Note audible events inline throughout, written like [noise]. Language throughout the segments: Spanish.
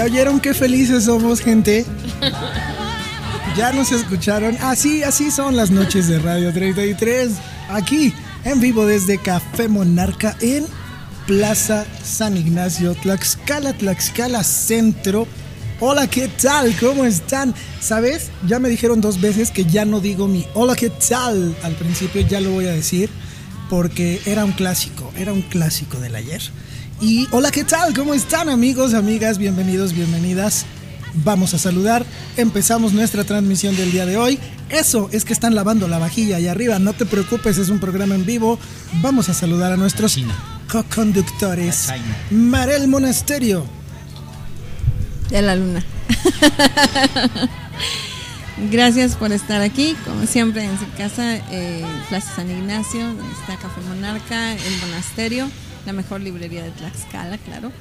¿Ya oyeron qué felices somos, gente? ¿Ya nos escucharon? Así, así son las noches de Radio 33. Aquí, en vivo desde Café Monarca en Plaza San Ignacio, Tlaxcala, Tlaxcala Centro. Hola, ¿qué tal? ¿Cómo están? ¿Sabes? Ya me dijeron dos veces que ya no digo mi hola, ¿qué tal? Al principio ya lo voy a decir porque era un clásico, era un clásico del ayer. Y hola, ¿qué tal? ¿Cómo están amigos, amigas? Bienvenidos, bienvenidas. Vamos a saludar. Empezamos nuestra transmisión del día de hoy. Eso es que están lavando la vajilla ahí arriba. No te preocupes, es un programa en vivo. Vamos a saludar a nuestros co-conductores. Marel Monasterio. de la luna. Gracias por estar aquí, como siempre en su casa, eh, Plaza San Ignacio, donde está Café Monarca, el monasterio, la mejor librería de Tlaxcala, claro.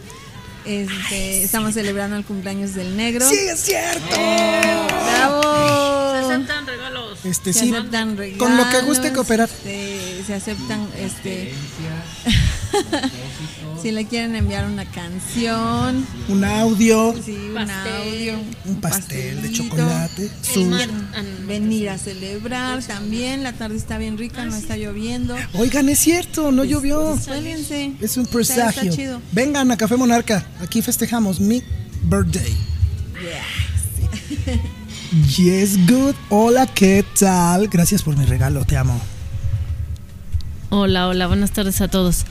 Este, estamos celebrando el cumpleaños del negro. ¡Sí, es cierto! ¡Bravo! Se aceptan regalos. Este Se sí, aceptan regalos, con lo que guste cooperar. este, se aceptan, este, [laughs] si le quieren enviar una canción, Un audio, sí, un Pastel. audio, un pastel de chocolate, su... an- venir a celebrar también. La tarde está bien rica, no está lloviendo. Oigan, es cierto, no llovió. Suélense. Es un presagio. Chido. Vengan a Café Monarca. Aquí festejamos mi birthday. [laughs] Yes, good. Hola, ¿qué tal? Gracias por mi regalo, te amo. Hola, hola, buenas tardes a todos.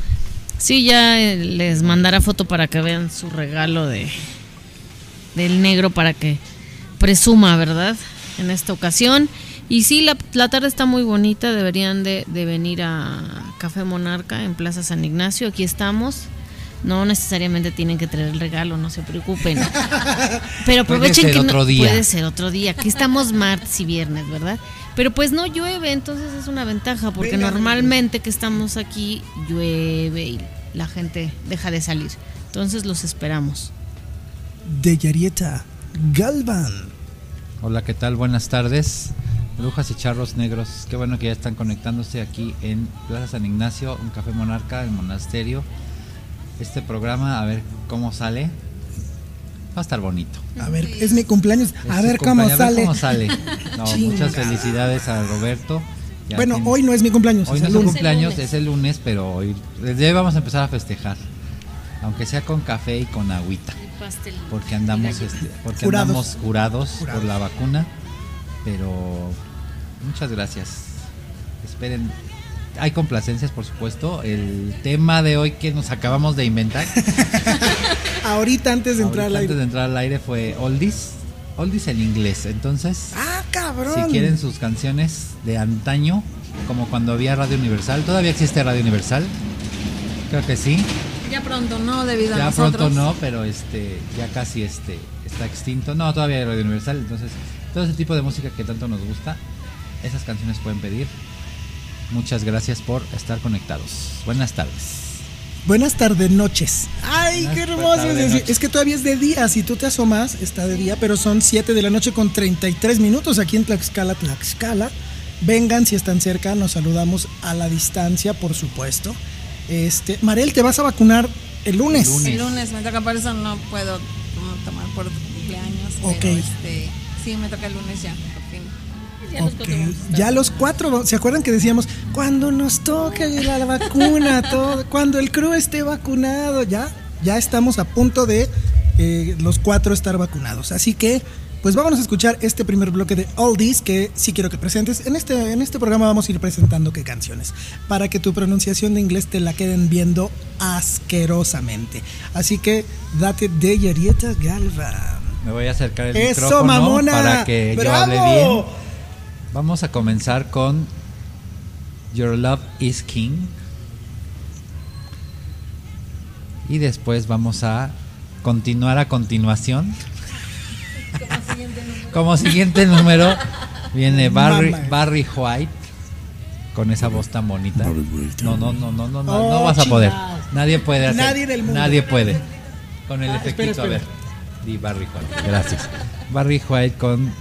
Sí, ya eh, les mandará foto para que vean su regalo de del negro para que presuma, ¿verdad? En esta ocasión. Y sí, la, la tarde está muy bonita, deberían de, de venir a Café Monarca en Plaza San Ignacio, aquí estamos. No necesariamente tienen que traer el regalo, no se preocupen. [laughs] Pero Puede aprovechen ser que no- día. puede ser otro día. Aquí estamos martes y viernes, ¿verdad? Pero pues no llueve, entonces es una ventaja, porque Venga. normalmente que estamos aquí llueve y la gente deja de salir. Entonces los esperamos. De Yarieta Galvan. Hola, ¿qué tal? Buenas tardes. Brujas y charros negros. Qué bueno que ya están conectándose aquí en Plaza San Ignacio, un café monarca, el monasterio. Este programa, a ver cómo sale. Va a estar bonito. A ver, es mi cumpleaños. Es A ver cómo cumpleaños, a ver sale. cómo sale. [laughs] No, muchas felicidades a Roberto. Ya Bueno, tiene- hoy no es mi cumpleaños, Hoy es no el es lunes. cumpleaños, es el lunes, pero hoy desde hoy vamos a empezar a festejar. Aunque sea con café y con agüita. Porque andamos este, porque Jurados. andamos curados, Jurados. por la vacuna. Pero muchas gracias. Esperen. Hay complacencias, por supuesto. El tema de hoy que nos acabamos de inventar. [laughs] Ahorita antes de entrar al ahorita antes aire. de entrar al aire fue Oldies. Oldies en inglés. Entonces, Ah, cabrón. si quieren sus canciones de antaño, como cuando había Radio Universal, ¿todavía existe Radio Universal? Creo que sí. Ya pronto, ¿no? Debido a Ya nosotros. pronto no, pero este ya casi este está extinto. No, todavía hay Radio Universal, entonces todo ese tipo de música que tanto nos gusta, esas canciones pueden pedir. Muchas gracias por estar conectados. Buenas tardes. Buenas tardes, noches. Ay, Buenas qué hermoso es. Es que todavía es de día. Si tú te asomas, está de día, pero son 7 de la noche con 33 minutos aquí en Tlaxcala, Tlaxcala. Vengan si están cerca, nos saludamos a la distancia, por supuesto. Este, Marel, te vas a vacunar el lunes. El lunes. El lunes me toca, por eso no puedo tomar por cumpleaños. Ok. Pero este, sí, me toca el lunes ya, por fin. Ok, Ya los cuatro, ¿se acuerdan que decíamos cuando nos toque la vacuna, [laughs] todo, cuando el crew esté vacunado, ya, ya estamos a punto de eh, los cuatro estar vacunados. Así que, pues vámonos a escuchar este primer bloque de Oldies que sí quiero que presentes. En este, en este programa vamos a ir presentando qué canciones, para que tu pronunciación de inglés te la queden viendo asquerosamente. Así que date de Yarieta Galva. Me voy a acercar el Eso, micrófono mamona. para que yo ¡Bravo! hable bien. Vamos a comenzar con Your Love is King. Y después vamos a continuar a continuación. Como siguiente número, Como siguiente número viene Barry, Barry White con esa voz tan bonita. No, no, no, no, no, no, no vas a poder. Nadie puede hacer. Nadie del mundo. Nadie puede. Con el ah, a ver. Di Barry White. Gracias. Barry White con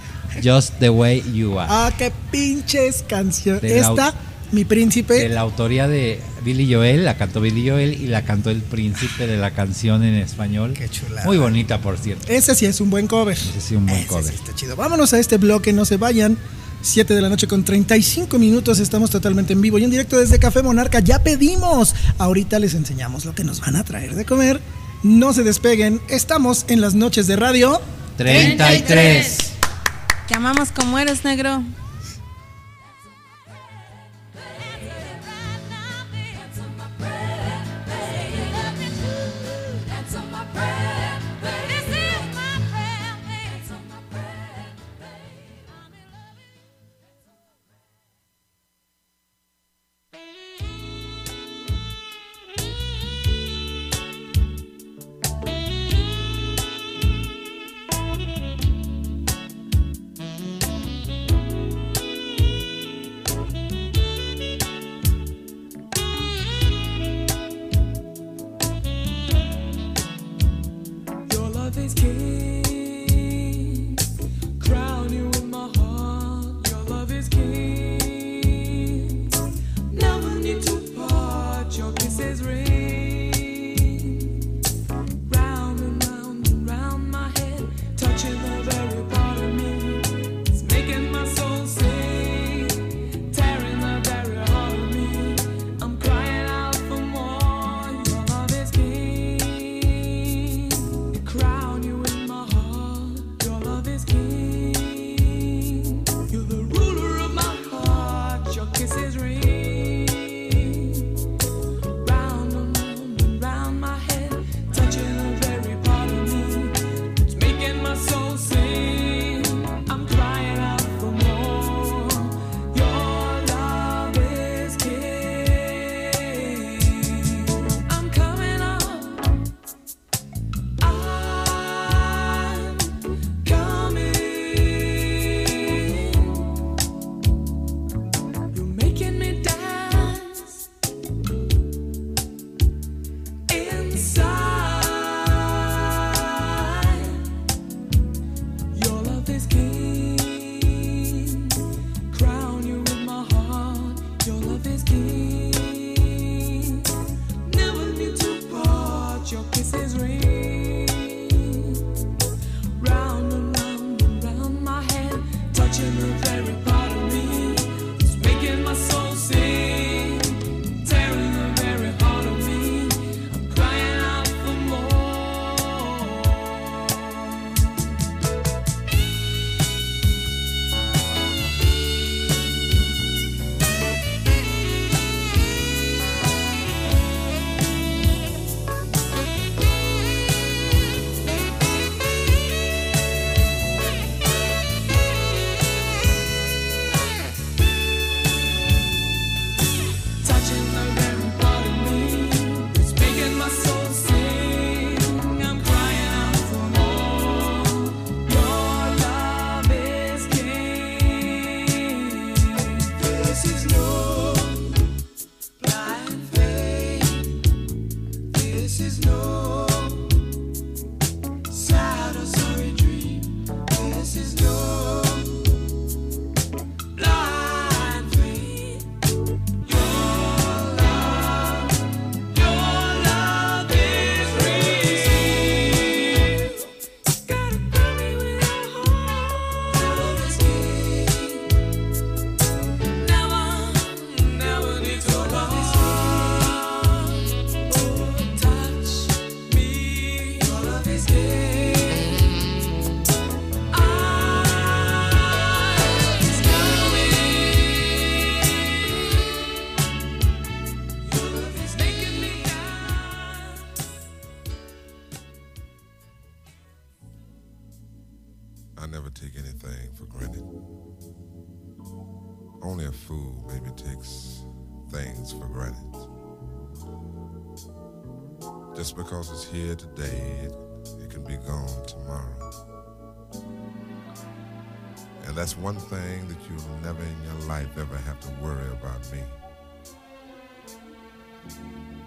Just the Way You Are. Ah, qué pinches canción. Esta, mi príncipe. De la autoría de Billy Joel, la cantó Billy Joel y la cantó el príncipe de la canción en español. Qué chula. Muy bonita, por cierto. Ese sí es un buen cover. Ese sí, es un buen cover. Sí está chido. Vámonos a este bloque, no se vayan. 7 de la noche con 35 minutos, estamos totalmente en vivo y en directo desde Café Monarca. Ya pedimos. Ahorita les enseñamos lo que nos van a traer de comer. No se despeguen, estamos en las noches de radio 33. 33. Te amamos como eres, negro.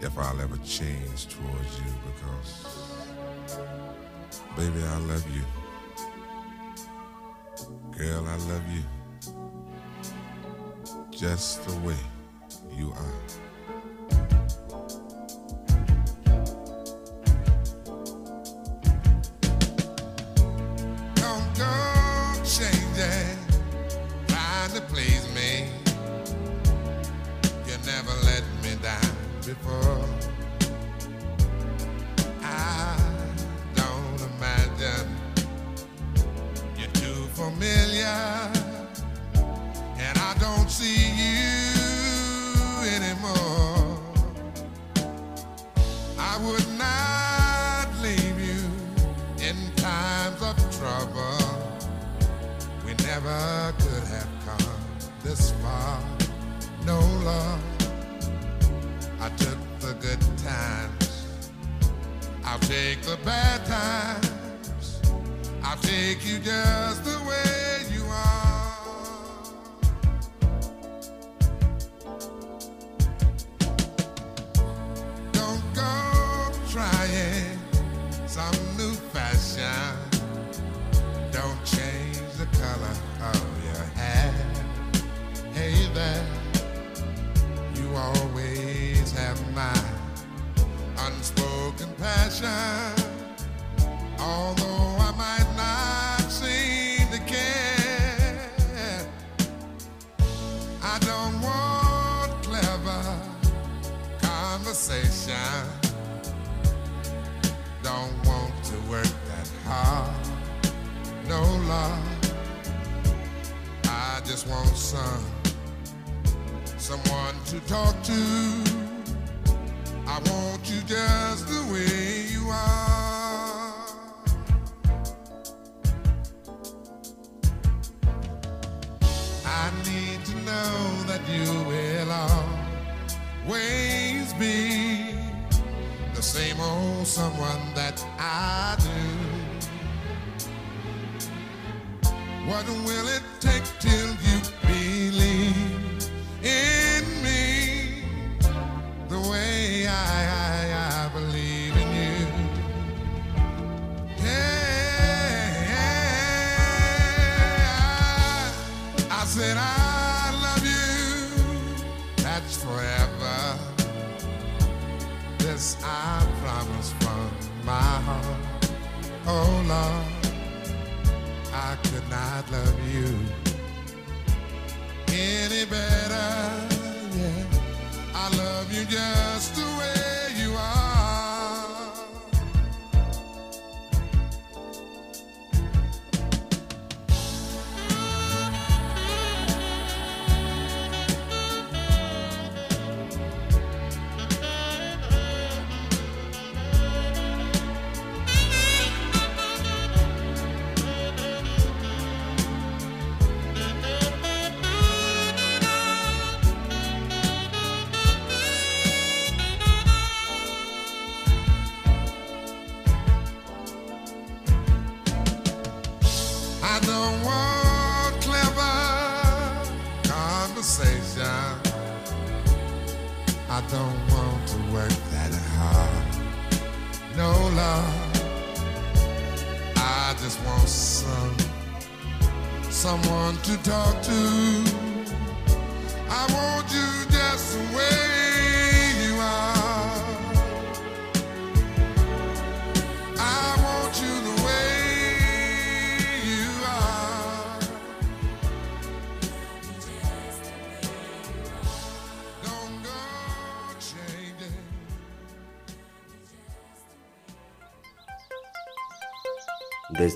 if I'll ever change towards you because, baby, I love you. Girl, I love you just the way you are.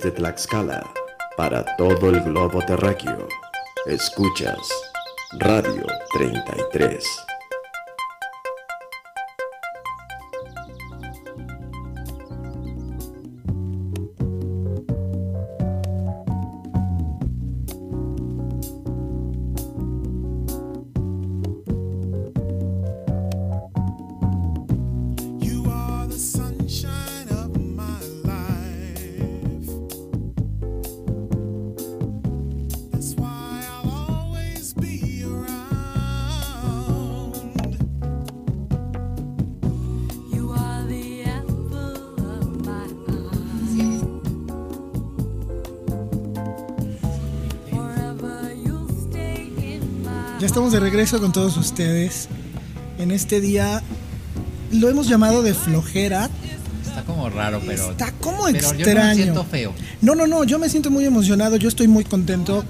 desde Tlaxcala para todo el globo terráqueo. Escuchas Radio 33. Estamos de regreso con todos ustedes. En este día lo hemos llamado de flojera. Está como raro, pero. Está como pero Yo no extraño. me siento feo. No, no, no, yo me siento muy emocionado, yo estoy muy contento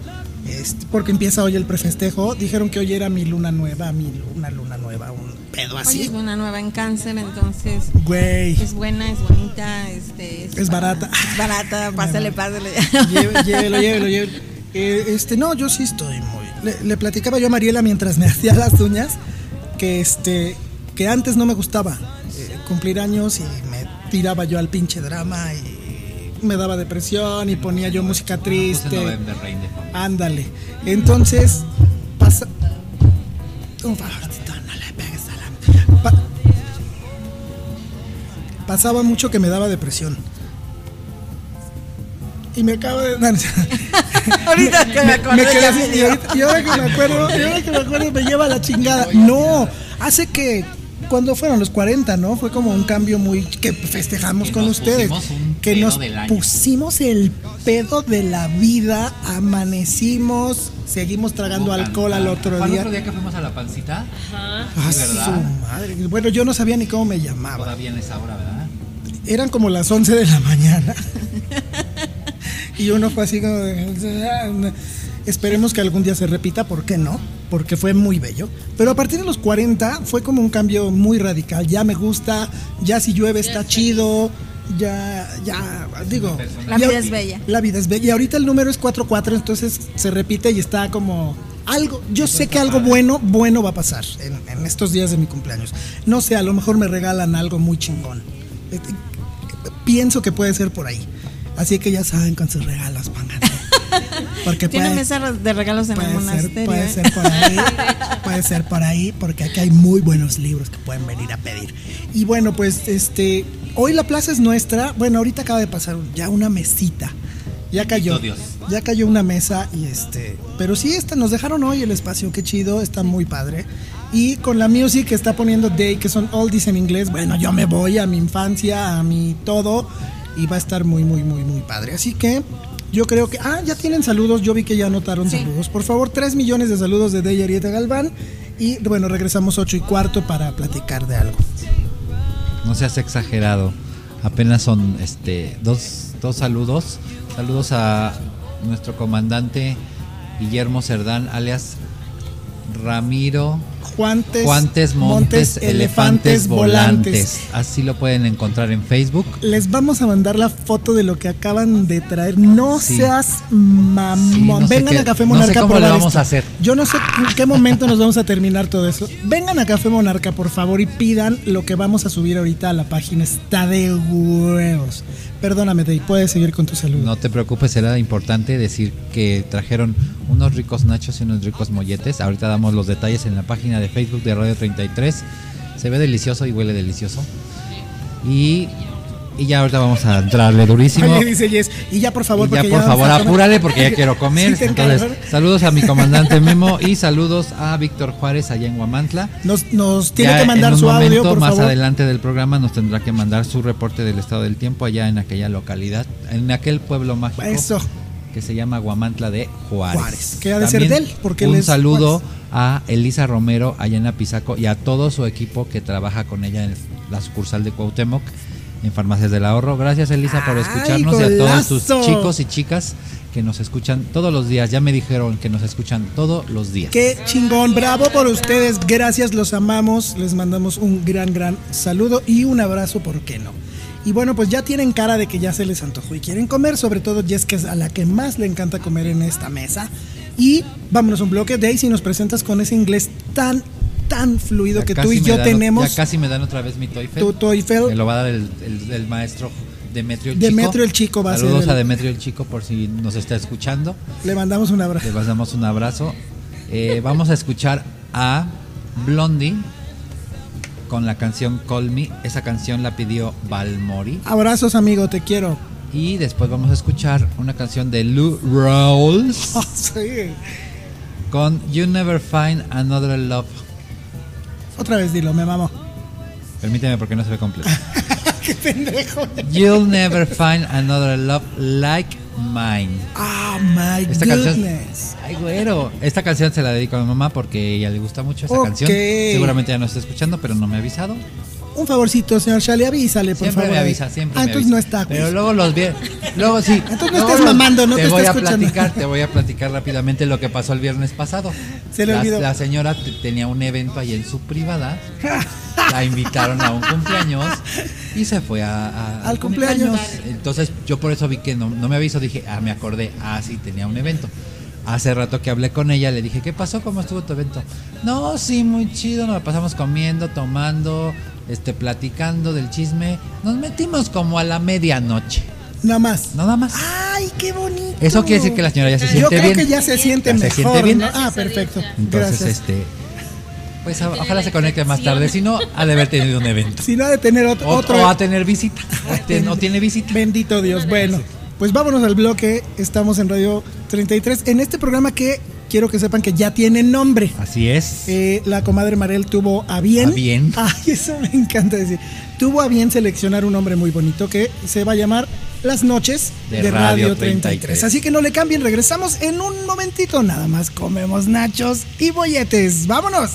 este, porque empieza hoy el prefestejo. Dijeron que hoy era mi luna nueva, mi luna, luna nueva, un pedo Hoy así. es una nueva en cáncer, entonces Güey, es buena, es bonita, este, Es barata. Es barata, [laughs] pásale, pásale. Llévelo, llévelo, llévelo. Eh, este, no, yo sí estoy muy. Le, le platicaba yo a Mariela mientras me [laughs] hacía las uñas que este, que antes no me gustaba eh, cumplir años y me tiraba yo al pinche drama y me daba depresión y ponía yo música Puse triste. Ándale. Entonces, pasa. Un favorcito, no le pegues a la. Pa- Pasaba mucho que me daba depresión. Y me acabo de. [laughs] [laughs] Ahorita que me acordé, quedé así, me y, ahorita- y ahora que me acuerdo, y ahora que me acuerdo me lleva a la chingada. No, hace que cuando fueron los 40, ¿no? Fue como un cambio muy que festejamos Que con ustedes, que nos pusimos el pedo de la vida, amanecimos, seguimos tragando Como alcohol al otro ¿Fue al día. otro día que fuimos a la pancita? Ah, Sí, ¿verdad? su madre. Bueno, yo no sabía ni cómo me llamaba. Todavía en esa hora, ¿verdad? Eran como las 11 de la mañana. Y uno fue así como de, Esperemos que algún día se repita, ¿por qué no? Porque fue muy bello. Pero a partir de los 40 fue como un cambio muy radical. Ya me gusta, ya si llueve está chido, ya, ya, digo. La y vida ahor- es bella. La vida es bella. Y ahorita el número es 44, entonces se repite y está como algo. Yo sé que algo bueno, bueno va a pasar en, en estos días de mi cumpleaños. No sé, a lo mejor me regalan algo muy chingón. Eh, Pienso que puede ser por ahí. Así que ya saben con sus regalos, pónganse. Porque [laughs] Tiene puede, mesa de regalos en el puede ser, monasterio. puede ¿eh? ser por ahí, puede ser por ahí, porque aquí hay muy buenos libros que pueden venir a pedir. Y bueno, pues este, hoy la plaza es nuestra. Bueno, ahorita acaba de pasar ya una mesita. Ya cayó. Ya cayó una mesa y este, pero sí esta nos dejaron hoy el espacio, qué chido, está muy padre. Y con la music que está poniendo Day, que son oldies en inglés, bueno, yo me voy a mi infancia, a mi todo y va a estar muy muy muy muy padre. Así que yo creo que ah, ya tienen saludos, yo vi que ya anotaron Sí. saludos. Por favor, 3 millones de saludos de Day Arieta Galván y bueno, regresamos 8 y cuarto para platicar de algo. No seas exagerado. Apenas son este dos, dos saludos. Saludos a nuestro comandante Guillermo Cerdán, alias Ramiro Juantes, Juantes Montes, Elefantes Volantes. Así lo pueden encontrar en Facebook. Les vamos a mandar la foto de lo que acaban de traer. No Sí. seas mamón. Sí, no sé Vengan qué- a Café no sé Monarca cómo le probar vamos esto. a hacer. Yo no sé en qué momento nos vamos a terminar todo eso. Vengan a Café Monarca, por favor, y pidan lo que vamos a subir ahorita a la página. Está de huevos. Perdóname, Dey, puedes seguir con tu saludo. No te preocupes, era importante decir que trajeron unos ricos nachos y unos ricos molletes. Ahorita damos los detalles en la página de Facebook de Radio 33. Se ve delicioso y huele delicioso. Y, y ya ahorita vamos a entrarle durísimo. Oye, dice Jess, y ya por favor, Y ya por favor apúrale porque ya quiero [laughs] comer. Sí, Entonces, saludos a mi comandante [laughs] Memo y saludos a Víctor Juárez allá en Huamantla. Nos, nos tiene Ya que mandar en un su audio, momento por más favor. adelante del programa nos tendrá que mandar su reporte del estado del tiempo allá en aquella localidad, en aquel pueblo mágico Eso. Que se llama Guamantla de Juárez. Juárez, que ha de ser de él, porque un saludo Juárez. a Elisa Romero allá en Apizaco y a todo su equipo que trabaja con ella en la sucursal de Cuauhtémoc en Farmacias del Ahorro. Gracias Elisa por ¡Ay, escucharnos y a todos tus golazo! chicos y chicas que nos escuchan todos los días. Ya me dijeron que nos escuchan todos los días. Qué chingón, bravo por ustedes, gracias, los amamos, les mandamos un gran, gran saludo y un abrazo, ¿por qué no? Y bueno, pues ya tienen cara de que ya se les antojó y quieren comer, sobre todo Jess, que es a la que más le encanta comer en esta mesa. Y vámonos un bloque, Daisy, nos presentas con ese inglés tan, tan fluido Ya que tú y yo dan- tenemos. Ya casi me dan otra vez mi TOEFL. Tu TOEFL. Me lo va a dar el, el- el maestro Demetrio el Demetrio Chico. el Chico va a ser Saludos el- a Demetrio el Chico por si nos está escuchando. Le mandamos un abrazo. Le mandamos un abrazo. Eh, vamos a escuchar a Blondie con la canción Call Me. Esa canción la pidió Balmori. Abrazos, amigo, te quiero. Y después vamos a escuchar una canción de Lou Rawls [laughs] Ah, sí. con You Never Find Another Love. Otra vez dilo, me mamó. Permíteme porque no se ve completo. [laughs] Qué pendejo. You'll never find another love like mine. Ah, Oh my Esta canción- goodness. Ay, güero. Esta canción se la dedico a mi mamá porque ella le gusta mucho esa Ok. canción. Seguramente ya no está escuchando, pero no me ha avisado. Un favorcito, señor Shale, avísale, por Siempre favor. me avisa, siempre Ah, me entonces avisa. no está. Pero pues. luego los vi. Luego sí. [laughs] Entonces no estás mamando, no te voy está a platicar, te voy a platicar rápidamente lo que pasó el viernes pasado. Se le la, olvidó. la señora te- tenía un evento ahí en su privada. [laughs] la invitaron a un cumpleaños y se fue a, a- Al cumpleaños. Entonces yo por eso vi que no, no me aviso, dije, ah, me acordé, ah, sí, tenía un evento. Hace rato que hablé con ella, le dije, ¿qué pasó? ¿Cómo estuvo tu evento? No, sí, muy chido, nos la pasamos comiendo, tomando, este, platicando del chisme. Nos metimos como a la medianoche, Nada más. nada más. Ay, qué bonito. Eso quiere decir que la señora ya se Yo siente creo bien. que ya se siente Ya se mejor. siente bien. ¿no? Ah, perfecto. Entonces, Gracias. este, pues ojalá se conecte más tarde, si no, ha de haber tenido un evento. Si no ha de tener ot- O, otro. o a tener visita. O ten- o tiene visita. Bendito Dios. Bueno, pues vámonos al bloque. Estamos en Radio 33. En este programa que quiero que sepan que ya tiene nombre. Así es. Eh, la comadre Marel tuvo a bien. A bien. [laughs] Ay, eso me encanta decir. Tuvo a bien seleccionar un nombre muy bonito que se va a llamar Las Noches de, De Radio, Radio 33. 33. Así que no le cambien, regresamos en un momentito. Nada más comemos nachos y bolletes. ¡Vámonos!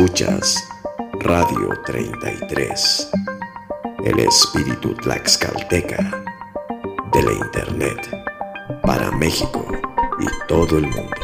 Escuchas Radio 33, el espíritu tlaxcalteca de la Internet para México y todo el mundo.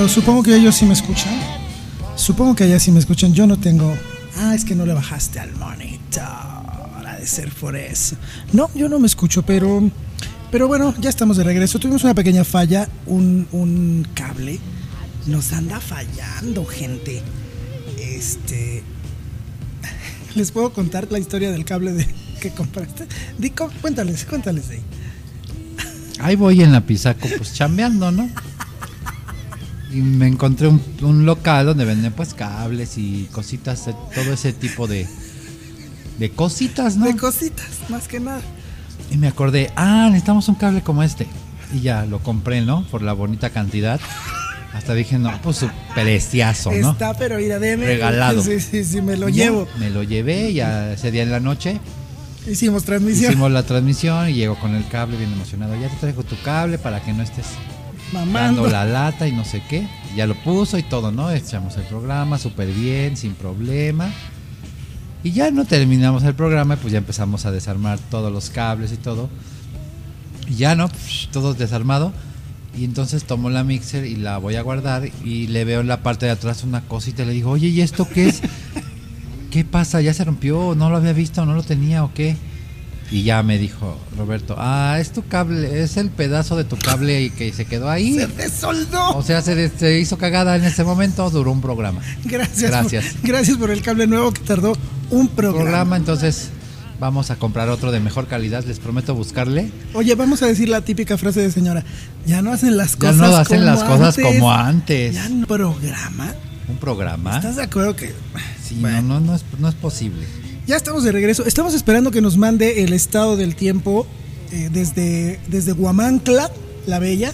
Bueno, supongo que ellos sí me escuchan. Supongo que ellas sí me escuchan. Yo no tengo. Ah, es que no le bajaste al monitor. Ha de ser por eso. No, yo no me escucho, pero. Pero bueno, ya estamos de regreso. Tuvimos una pequeña falla. Un, un cable. Nos anda fallando, gente. Este. [laughs] ¿Les puedo contar la historia del cable de, que compraste? Dico, cuéntales, cuéntales ahí. Ahí voy en la Pisaco, pues chambeando, ¿no? [laughs] Y me encontré un, un local donde venden pues cables y cositas, todo ese tipo de, de cositas, ¿no? De cositas, más que nada. Y me acordé, ah, necesitamos un cable como este. Y ya lo compré, ¿no? Por la bonita cantidad. Hasta dije, no, pues su preciazo, ¿no? Está, pero mira, deme. Regalado. Sí, sí, sí, me lo ya, llevo. Me lo llevé, ya ese día en la noche Hicimos transmisión. hicimos la transmisión y llegó con el cable bien emocionado. Ya te traigo tu cable para que no estés dando la lata y no sé qué. Ya lo puso y todo, ¿no? Echamos el programa súper bien, sin problema. Y ya no terminamos el programa, pues ya empezamos a desarmar todos los cables y todo. Y ya no, todo desarmado. Y entonces tomo la mixer y la voy a guardar y le veo en la parte de atrás una cosita y le digo, oye, ¿y esto qué es? ¿Qué pasa? ¿Ya se rompió? ¿No lo había visto? ¿No lo tenía o qué? Y ya me dijo Roberto, ah, es tu cable, es el pedazo de tu cable y que se quedó ahí. Se desoldó. O sea, se, se hizo cagada en ese momento, duró un programa. Gracias. Gracias. Por, gracias por el cable nuevo que tardó un programa. Programa, entonces vamos a comprar otro de mejor calidad, les prometo buscarle. Oye, vamos a decir la típica frase de señora. Ya no hacen las Ya cosas no hacen como las cosas como antes. Ya no programa. Un programa. ¿Estás de acuerdo que Sí, Bueno. no, no, no es, no es posible. Ya estamos de regreso. Estamos esperando que nos mande el estado del tiempo eh, desde, desde la Bella,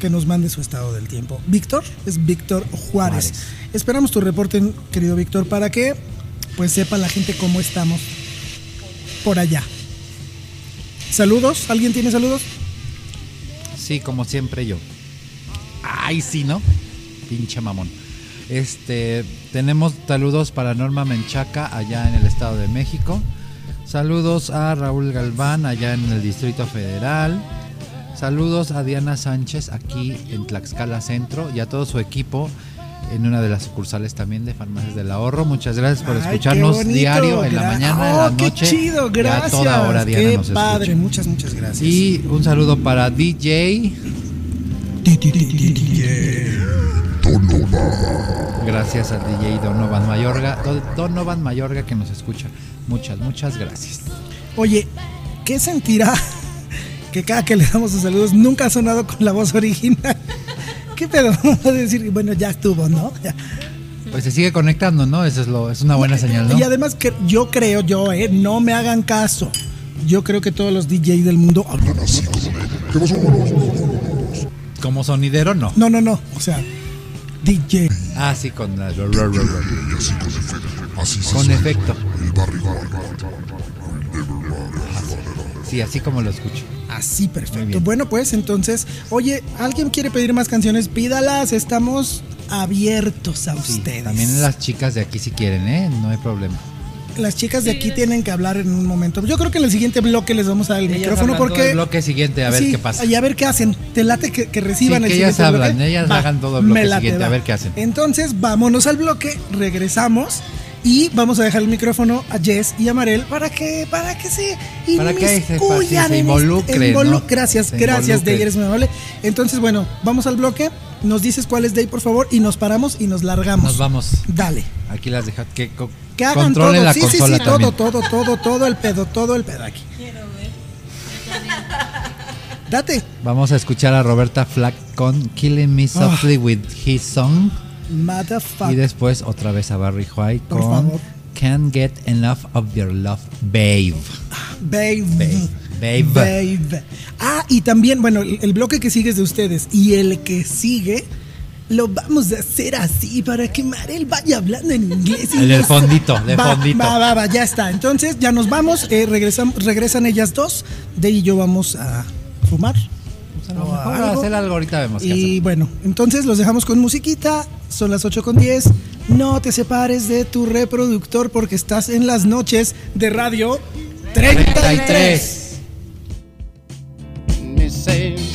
que nos mande su estado del tiempo. Víctor, es Víctor Juárez. Juárez. Esperamos tu reporte, querido Víctor, para que pues sepa la gente cómo estamos por allá. Saludos, ¿alguien tiene saludos? Sí, como siempre yo. Ay, sí, ¿no? Pinche mamón. Este, tenemos saludos para Norma Menchaca allá en el Estado de México. Saludos a Raúl Galván allá en el Distrito Federal. Saludos a Diana Sánchez aquí en Tlaxcala Centro y a todo su equipo en una de las sucursales también de Farmacias del Ahorro. Muchas gracias por escucharnos qué diario en la mañana, en Oh, la qué noche. chido, y gracias. a toda hora Diana qué nos padre, escucha. muchas, muchas gracias. Y un saludo para DJ. Gracias al DJ Donovan Mayorga, Do- Donovan Mayorga que nos escucha. Muchas, muchas gracias. Oye, ¿qué sentirá [laughs] que cada que le damos sus saludos nunca ha sonado con la voz original? [laughs] ¿Qué pedo? [laughs] Vamos a decir, bueno, ya estuvo, ¿no? Ya. Pues se sigue conectando, ¿no? Eso es lo, es una buena señal, ¿no? Y además que yo creo, yo, eh, no me hagan caso. Yo creo que todos los DJs del mundo hablan así. Como sonidero, no. No, no, no. O sea, DJ. Ah, sí, con la... Con efecto. Sí, así como lo escucho. Así, perfecto. Bueno, pues entonces, oye, ¿alguien quiere pedir más canciones? Pídalas, estamos abiertos a Sí, ustedes. también las chicas de aquí si quieren, ¿eh? No hay problema. Las chicas de aquí tienen que hablar en un momento. Yo creo que en el siguiente bloque les vamos a dar el Ellas micrófono porque. el bloque siguiente, a ver Sí, qué pasa. Y a ver qué hacen. Te late que, que reciban Sí, el ellas siguiente hablan, bloque? ellas hagan todo el bloque late, siguiente, a ver qué hacen. Entonces, vámonos al bloque, regresamos. Y vamos a dejar el micrófono a Jess y a Marel para que, para que se Para que se- inmiscuyan se involucren, este- involu- ¿no? Gracias, Se gracias, involucren. Day, eres muy amable. Entonces, bueno, vamos al bloque. Nos dices cuál es Day, por favor, y nos paramos y nos largamos. Nos vamos. Dale. Aquí las dejo. Que hagan controlen todo. la sí, sí, consola sí, todo, también. todo, todo, todo el pedo, todo el pedo aquí. [laughs] Date. Vamos a escuchar a Roberta Flack con Killing Me Softly with His Song. Motherfucker. Y después otra vez a Barry White Por con favor. Can't Get Enough of Your Love, Babe. Babe. Babe. Babe. Ah, y también, bueno, el, el bloque que sigue es de ustedes. Y el que sigue, lo vamos a hacer así para que Marel vaya hablando en inglés. y El del fondito, de Va, fondito. Va, va, va, ya está. Entonces, ya nos vamos. eh, regresan, regresan ellas dos. De y yo vamos a fumar. A lo o mejor algo. hacer algo ahorita vemos qué Y hacemos. bueno, entonces los dejamos con musiquita. Son las 8 con 10. No te separes de tu reproductor porque estás en las noches de radio 33. 33.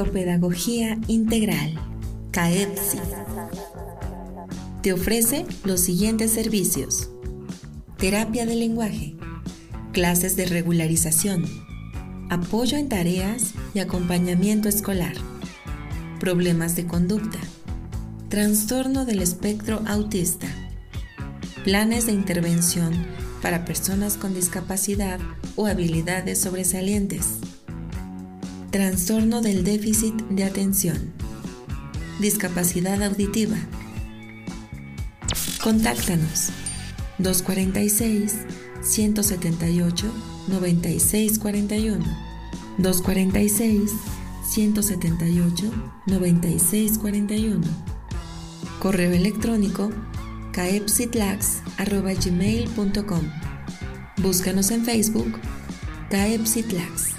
Psicopedagogía Integral, CAEPSI. Te ofrece los siguientes servicios. Terapia de lenguaje, clases de regularización, apoyo en tareas y acompañamiento escolar, problemas de conducta, trastorno del espectro autista, planes de intervención para personas con discapacidad o habilidades sobresalientes, trastorno del déficit de atención, discapacidad auditiva. Contáctanos. 246 178 9641 246 178 9641 Correo electrónico caepsitlax.gmail.com Búscanos en Facebook Caepsitlax.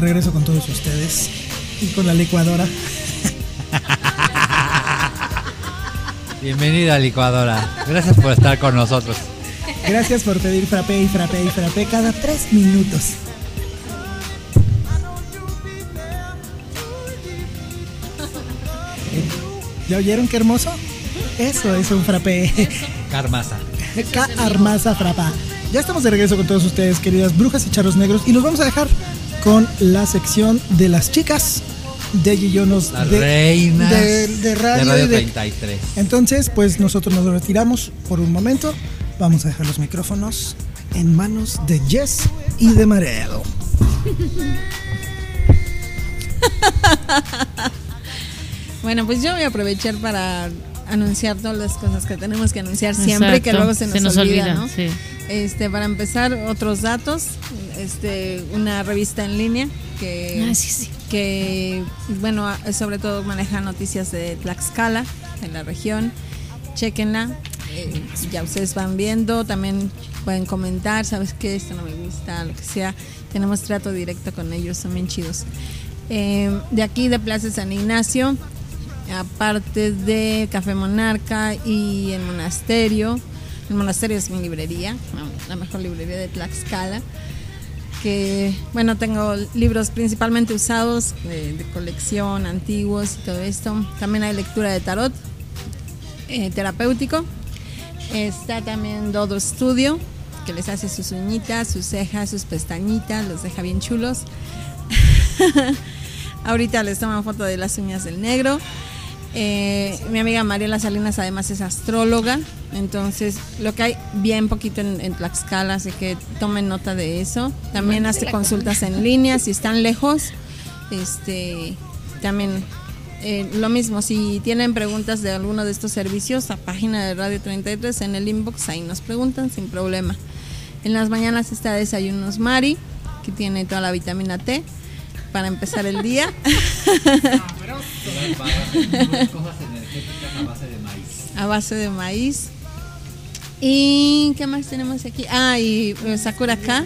De regreso con todos ustedes y con la licuadora. Bienvenida licuadora. Gracias por estar con nosotros. Gracias por pedir frappé y frappé y frappé cada tres minutos. ¿Ya oyeron qué hermoso? Eso es un frappé. Carmaza. K Armaza Frapa. Ya estamos de regreso con todos ustedes, queridas brujas y charros negros, y nos vamos a dejar con la sección de las chicas de Gillonos de, reinas de, de radio. de Radio y de- 33. Entonces, pues nosotros nos retiramos por un momento. Vamos a dejar los micrófonos en manos de Jess y de Maredo. [laughs] Bueno, pues yo voy a aprovechar para anunciar todas las cosas que tenemos que anunciar siempre, que Exacto, luego se nos, olvida, olvida, ¿no? sí. Este, para empezar, otros datos, este, una revista en línea que, Ah, sí, sí. que bueno, sobre todo maneja noticias de Tlaxcala, en la región. Chequenla, eh, ya ustedes van viendo, también pueden comentar, sabes qué, esto no me gusta, lo que sea. Tenemos trato directo con ellos, bien chidos. Eh, de aquí de Plaza San Ignacio, aparte de Café Monarca y el monasterio. El monasterio es mi librería, la mejor librería de Tlaxcala. Que, bueno, tengo libros principalmente usados de, colección, antiguos y todo esto. También hay lectura de tarot eh, terapéutico. Está también Dodo Studio, que les hace sus uñitas, sus cejas, sus pestañitas, los deja bien chulos. [laughs] Ahorita les toman foto de las uñas del negro. Eh, mi amiga Mariela Salinas además es astróloga, entonces lo que hay bien poquito en, en Tlaxcala, así que tomen nota de eso. También hace consultas en línea si están lejos. Este, también eh, lo mismo, si tienen preguntas de alguno de estos servicios, a página de Radio 33 en el inbox, ahí nos preguntan sin problema. En las mañanas está Desayunos Mari, que tiene toda la vitamina T para empezar el día. A base de maíz. a base de maíz. ¿Y qué más tenemos aquí? Ah, y eh, Sakura K,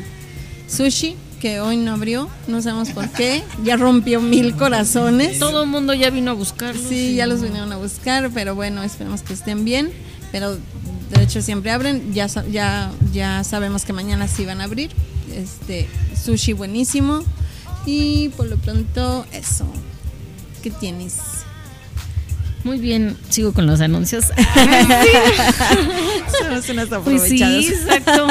sushi, que hoy no abrió, no sabemos por qué, ya rompió mil corazones. Todo el mundo ya vino a buscarlo. Sí, ya los vinieron a buscar, pero bueno, esperemos que estén bien. Pero de hecho siempre abren, ya, ya, ya sabemos que mañana sí van a abrir. este sushi buenísimo y por lo pronto eso. ¿Qué tienes? Muy bien, sigo con los anuncios. [laughs] [laughs] Somos unas Pues sí, exacto.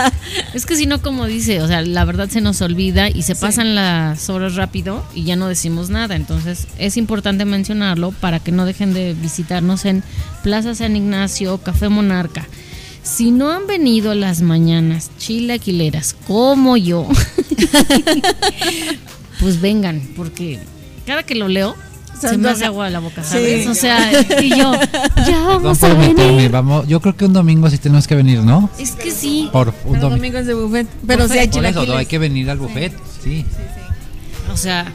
Es que si no, como dice, o sea, la verdad se nos olvida y se pasan las horas rápido y ya no decimos nada. Entonces es importante mencionarlo para que no dejen de visitarnos en Plaza San Ignacio, Café Monarca. Si no han venido las mañanas chilaquileras como yo, [laughs] pues vengan, porque cada que lo leo se me hace agua a la boca, ¿sabes? Sí. O sea, y yo, ya Perdón vamos a por meterme, venir. vamos. Yo creo que un domingo sí tenemos que venir, ¿no? Es que sí. Por un domingo. domingos de buffet. Pero sí hay Por eso, chilaquiles. hay que venir al buffet, sí. O sea,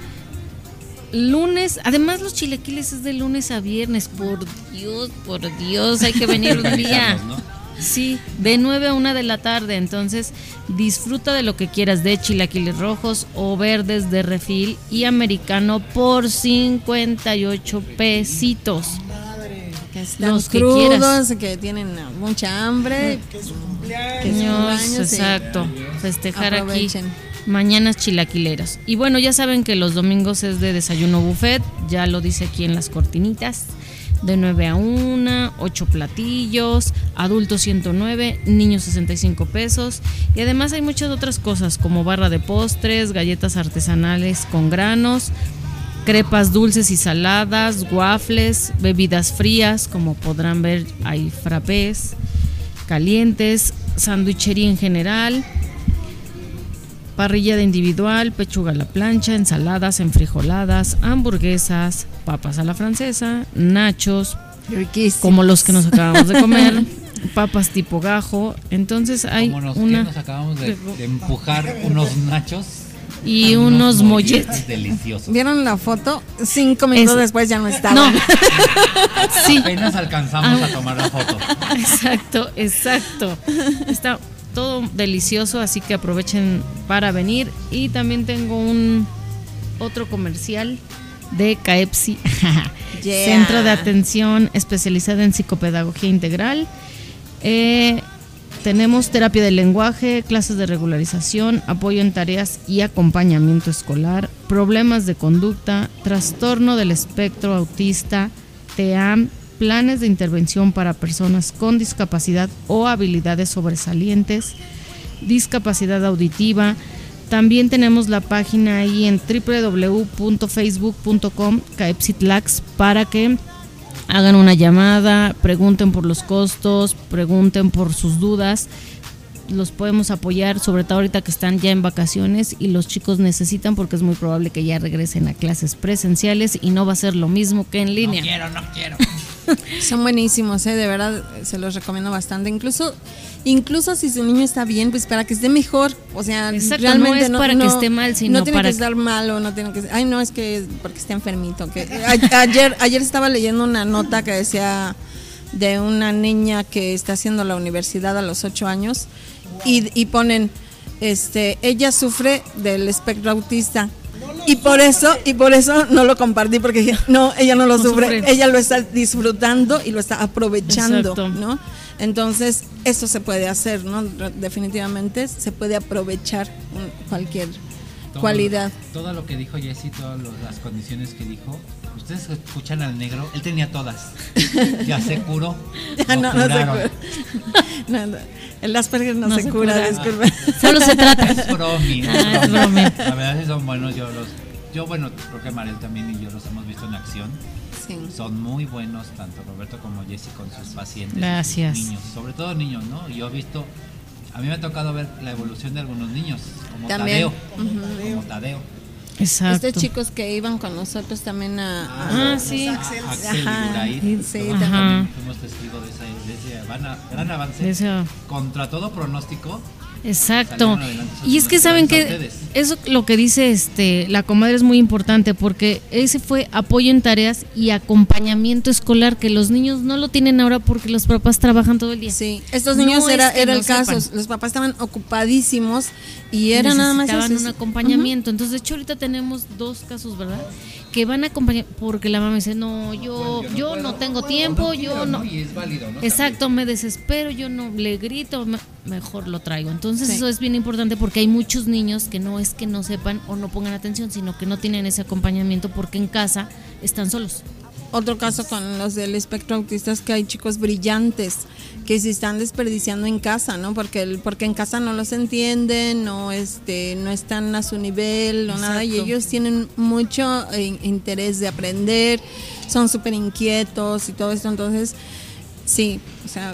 lunes, además los chilaquiles es de lunes a viernes, por Dios, por Dios, hay que venir un día. ¿no? Sí, de 9 a 1 de la tarde, entonces disfruta de lo que quieras de chilaquiles rojos o verdes de refil y americano por 58 pesitos. Que están Los que crudos, quieras. que tienen mucha hambre. Que es su Niños, cumpleaños, sí. exacto, festejar aquí. Mañanas chilaquileras. Y bueno, ya saben que los domingos es de desayuno buffet, ya lo dice aquí en las cortinitas. De 9 a 1, 8 platillos, adultos 109, niños 65 pesos. Y además hay muchas otras cosas como barra de postres, galletas artesanales con granos, crepas dulces y saladas, waffles, bebidas frías, como podrán ver hay frappés, calientes, sandwichería en general, parrilla de individual, pechuga a la plancha, ensaladas enfrijoladas, hamburguesas, papas a la francesa, nachos, Riquísimo. como los que nos [laughs] acabamos de comer, papas tipo gajo. Entonces hay Como nos, que nos acabamos de, de empujar unos nachos y unos molletes. deliciosos. ¿Vieron la foto? Cinco minutos Es- después ya no estaba. No, [laughs] sí, Apenas alcanzamos Ah. a tomar la foto. [laughs] exacto, exacto. Está todo delicioso, así que aprovechen para venir. Y también tengo un otro comercial de CAEPSI, [laughs] Yeah. Centro de Atención Especializada en Psicopedagogía Integral. Eh, tenemos terapia del lenguaje, clases de regularización, apoyo en tareas y acompañamiento escolar, problemas de conducta, trastorno del espectro autista, TEAM, planes de intervención para personas con discapacidad o habilidades sobresalientes, discapacidad auditiva. También tenemos la página ahí en www.facebook.com caepsitlax para que hagan una llamada, pregunten por los costos, pregunten por sus dudas. Los podemos apoyar, sobre todo ahorita que están ya en vacaciones y los chicos necesitan porque es muy probable que ya regresen a clases presenciales y no va a ser lo mismo que en línea. Quiero, no quiero. Son buenísimos, ¿eh? de verdad se los recomiendo bastante. Incluso, incluso si su niño está bien, pues para que esté mejor. O sea, Exacto, realmente no es para que esté mal, sino no tiene para que estar malo, no tiene que. Ay, no es que porque esté enfermito. Que a- ayer, ayer estaba leyendo una nota que decía de una niña que está haciendo la universidad a los ocho años y, y ponen, este, ella sufre del espectro autista. Y por eso, y por eso no lo compartí, porque dije, no, ella no lo No sufre, sufre. ella lo está disfrutando y lo está aprovechando, Exacto. ¿no? Entonces, eso se puede hacer, ¿no? Definitivamente se puede aprovechar un- cualquier Todo- cualidad. Todo lo que dijo Jessy, todas lo- las condiciones que dijo. Ustedes escuchan al negro, él tenía todas. [laughs] Ya se curó. Ya no, no se. No, [laughs] no, el Asperger no, No se, se cura, cura. disculpe. Solo se [laughs] trata. Es bromi, Ah, es bromi. La verdad sí son buenos, yo los... Yo, bueno, creo que Mariel también y yo los hemos visto en acción. Sí. Son muy buenos, tanto Roberto como Jessy, con sus pacientes. y sus Gracias. Niños, sobre todo niños, ¿no? Yo he visto... A mí me ha tocado ver la evolución de algunos niños, como También. Tadeo. Como Tadeo. Exacto. Estos chicos que iban con nosotros también a... a- Ah, sí. Axel Ajá. y. Sí, Ajá. también fuimos testigos de ese, de ese van a- gran avance. Eso. Contra todo pronóstico, Exacto. Y es que saben que eso lo que dice este la comadre es muy importante porque ese fue apoyo en tareas y acompañamiento escolar que los niños no lo tienen ahora porque los papás trabajan todo el día. Sí, estos No niños es era, que era no el caso, sepan. los papás estaban ocupadísimos y era nada más necesitaban un acompañamiento. Entonces, de hecho, ahorita tenemos dos casos, ¿verdad? Que van a acompañar porque la mamá dice, no, yo, yo no tengo tiempo, yo no. Y es válido, ¿no? Exacto, me desespero, yo no le grito, me- mejor lo traigo. Entonces Entonces Sí. eso es bien importante porque hay muchos niños que no es que no sepan o no pongan atención, sino que no tienen ese acompañamiento porque en casa están solos. Otro caso con los del espectro autista es que hay chicos brillantes que se están desperdiciando en casa, ¿no? Porque el- porque en casa no los entienden, no este no están a su nivel o nada y ellos tienen mucho eh, interés de aprender, son súper inquietos y todo esto, entonces sí, o sea,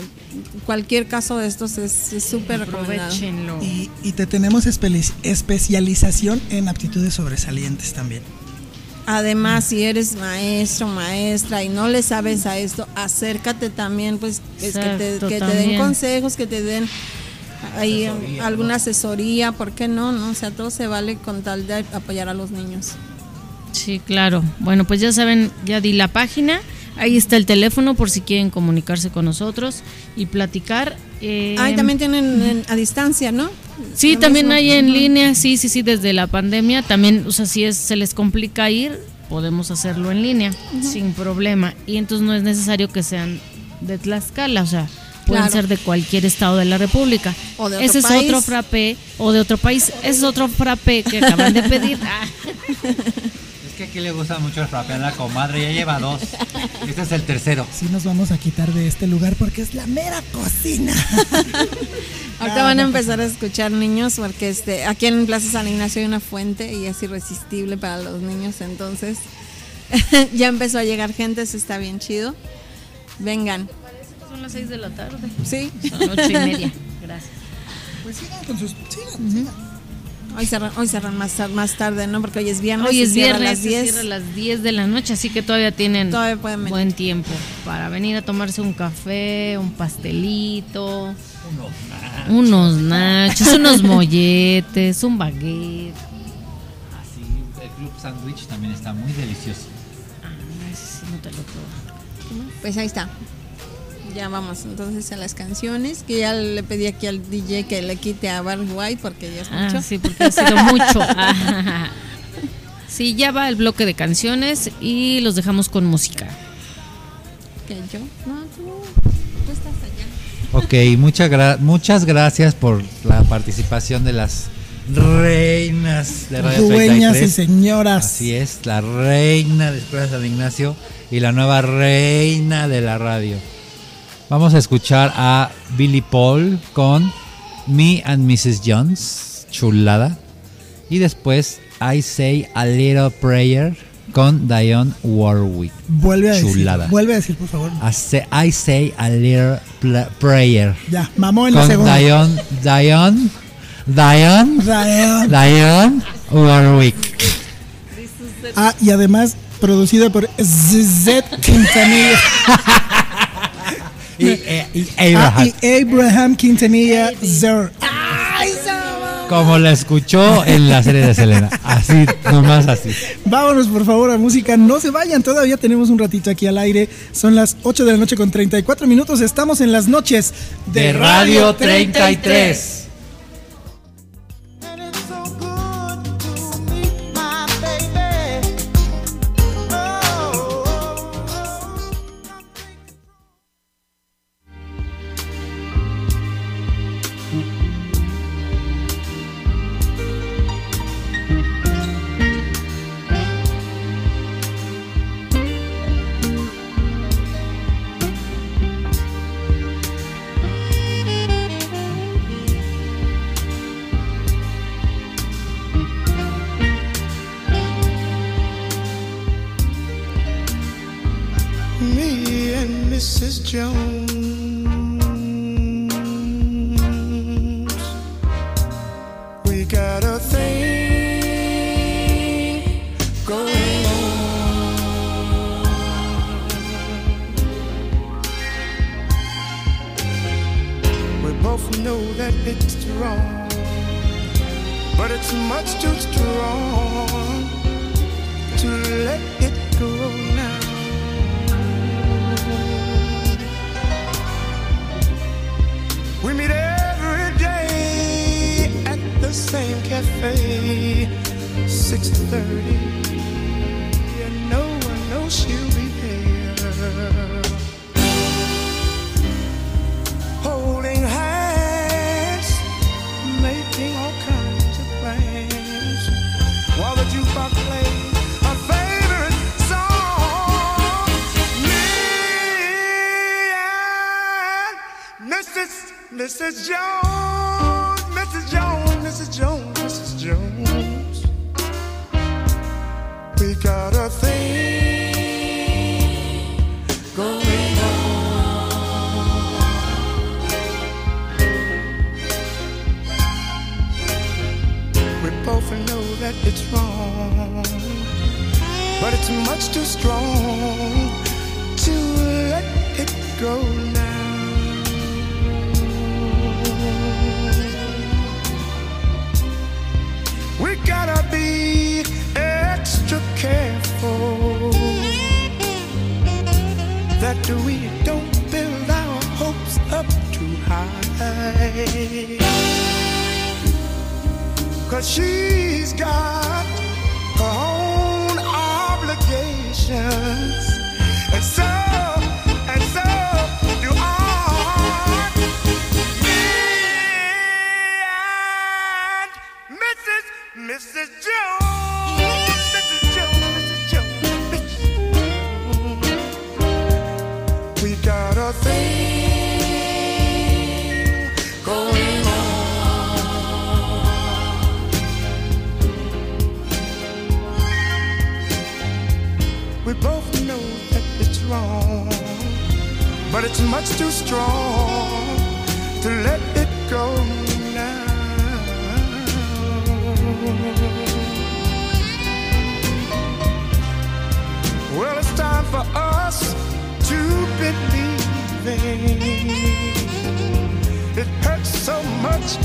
cualquier caso de estos es súper recomendado. Aprovechenlo. Y, y te tenemos especialización en aptitudes sobresalientes también. Además, si eres maestro, maestra y no le sabes a esto, acércate también, pues, es que, te, Exacto, que te den consejos, que te den ahí alguna asesoría, ¿por qué no? no? O sea, todo se vale con tal de apoyar a los niños. Sí, claro. Bueno, pues ya saben, ya di la página. Ahí está el teléfono por si quieren comunicarse con nosotros y platicar. Eh, Ah, y también tienen en- a distancia, ¿no? Sí, también mismo. hay en línea, sí, sí, sí, desde la pandemia. También, o sea, si es, se les complica ir, podemos hacerlo en línea, sin problema. Y entonces no es necesario que sean de Tlaxcala, o sea, pueden Claro. ser de cualquier estado de la República. O de otro Ese país. es otro frappé, o de otro país. Ese es otro frappé que acaban de pedir. [laughs] [laughs] Que aquí le gusta mucho el frappe a la comadre, ya lleva dos. [laughs] Este es el tercero. Sí nos vamos a quitar de este lugar porque es la mera cocina. [laughs] Ahorita van a empezar a escuchar niños porque este aquí en Plaza San Ignacio hay una fuente y es irresistible para los niños, entonces [laughs] ya empezó a llegar gente, eso está bien chido. Vengan. Son las seis de la tarde. Sí. Son ocho y media. Gracias. Pues sigan con sus. Sigan, sigan. Hoy cerran, hoy cerran más, tar- más tarde, ¿no? Porque hoy es viernes. Hoy es cierra a viernes, las se 10. cierra a las 10 de la noche, así que todavía tienen Todavía pueden buen tiempo para venir a tomarse un café, un pastelito, unos nachos, unos [laughs] molletes, un baguette. Así, el club sándwich también está muy delicioso. Ay, sí, sí, no te lo puedo. Pues ahí está. Ya vamos entonces a las canciones, que ya le pedí aquí al DJ que le quite a Barry White porque ya es Ah, mucho. sí, porque ha sido mucho. [laughs] [laughs] Sí, ya va el bloque de canciones y los dejamos con música. Que yo, no, tú, tú estás allá. Ok, muchas gra- muchas gracias por la participación de las reinas de Radio Dueñas y 33. señoras. Así es, la reina de Escuela San Ignacio y la nueva reina de la radio. Vamos a escuchar a Billy Paul con Me and Mrs. Jones, chulada. Y después I Say a Little Prayer con Dionne Warwick. Vuelve a decir. Chulada. Vuelve a decir, por favor. I say, I say a Little Prayer Ya, mamó en la con segunda. Dionne, Dionne, Dionne. Dionne Warwick. Ah, y además producido por ZZ Quintanilla. [laughs] [laughs] Eh, y, Abraham. Ah, y Quintanilla Zer. ¡Ay, como la escuchó en la serie de Selena. Así, nomás así. Vámonos por favor a música. No se vayan, todavía tenemos un ratito aquí al aire. Son las 8 de la noche con 34 minutos. Estamos en las noches de, de Radio 33. 33.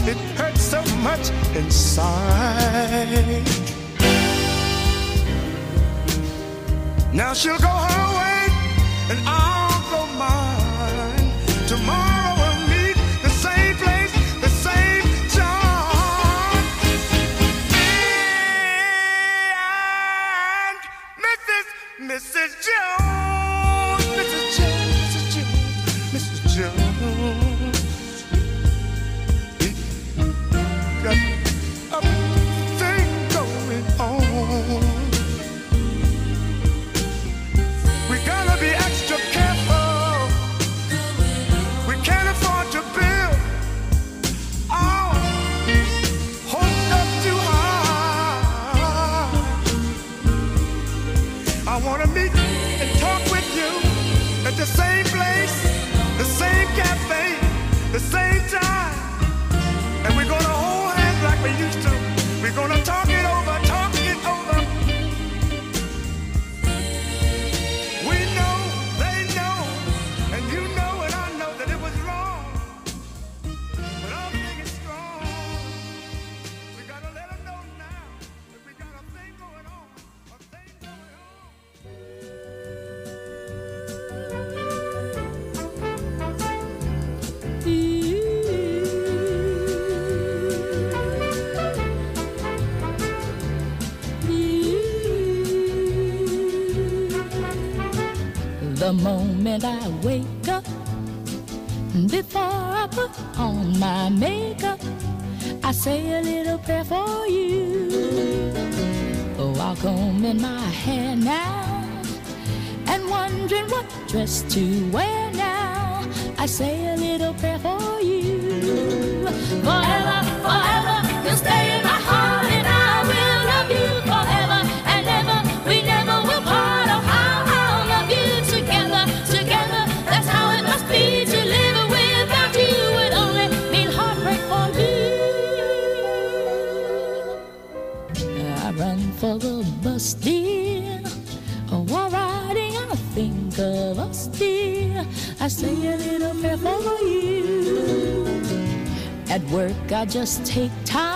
it hurts so much inside. Now she'll go her way, and I. just take time.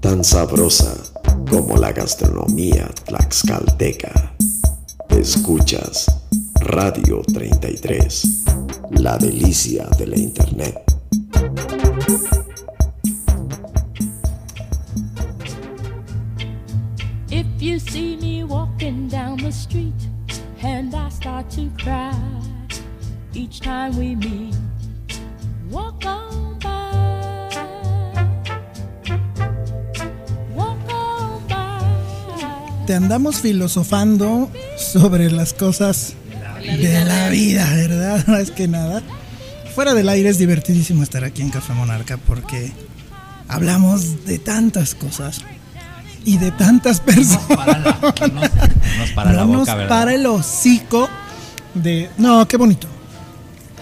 Tan sabrosa como la gastronomía tlaxcalteca. Escuchas Radio 33, la delicia de la internet. Andamos filosofando sobre las cosas de la vida, ¿verdad? [laughs] Más que nada. Fuera del aire es divertidísimo estar aquí en Café Monarca porque hablamos de tantas cosas y de tantas personas. Para la- no nos, no nos para la para el hocico de... No, qué bonito.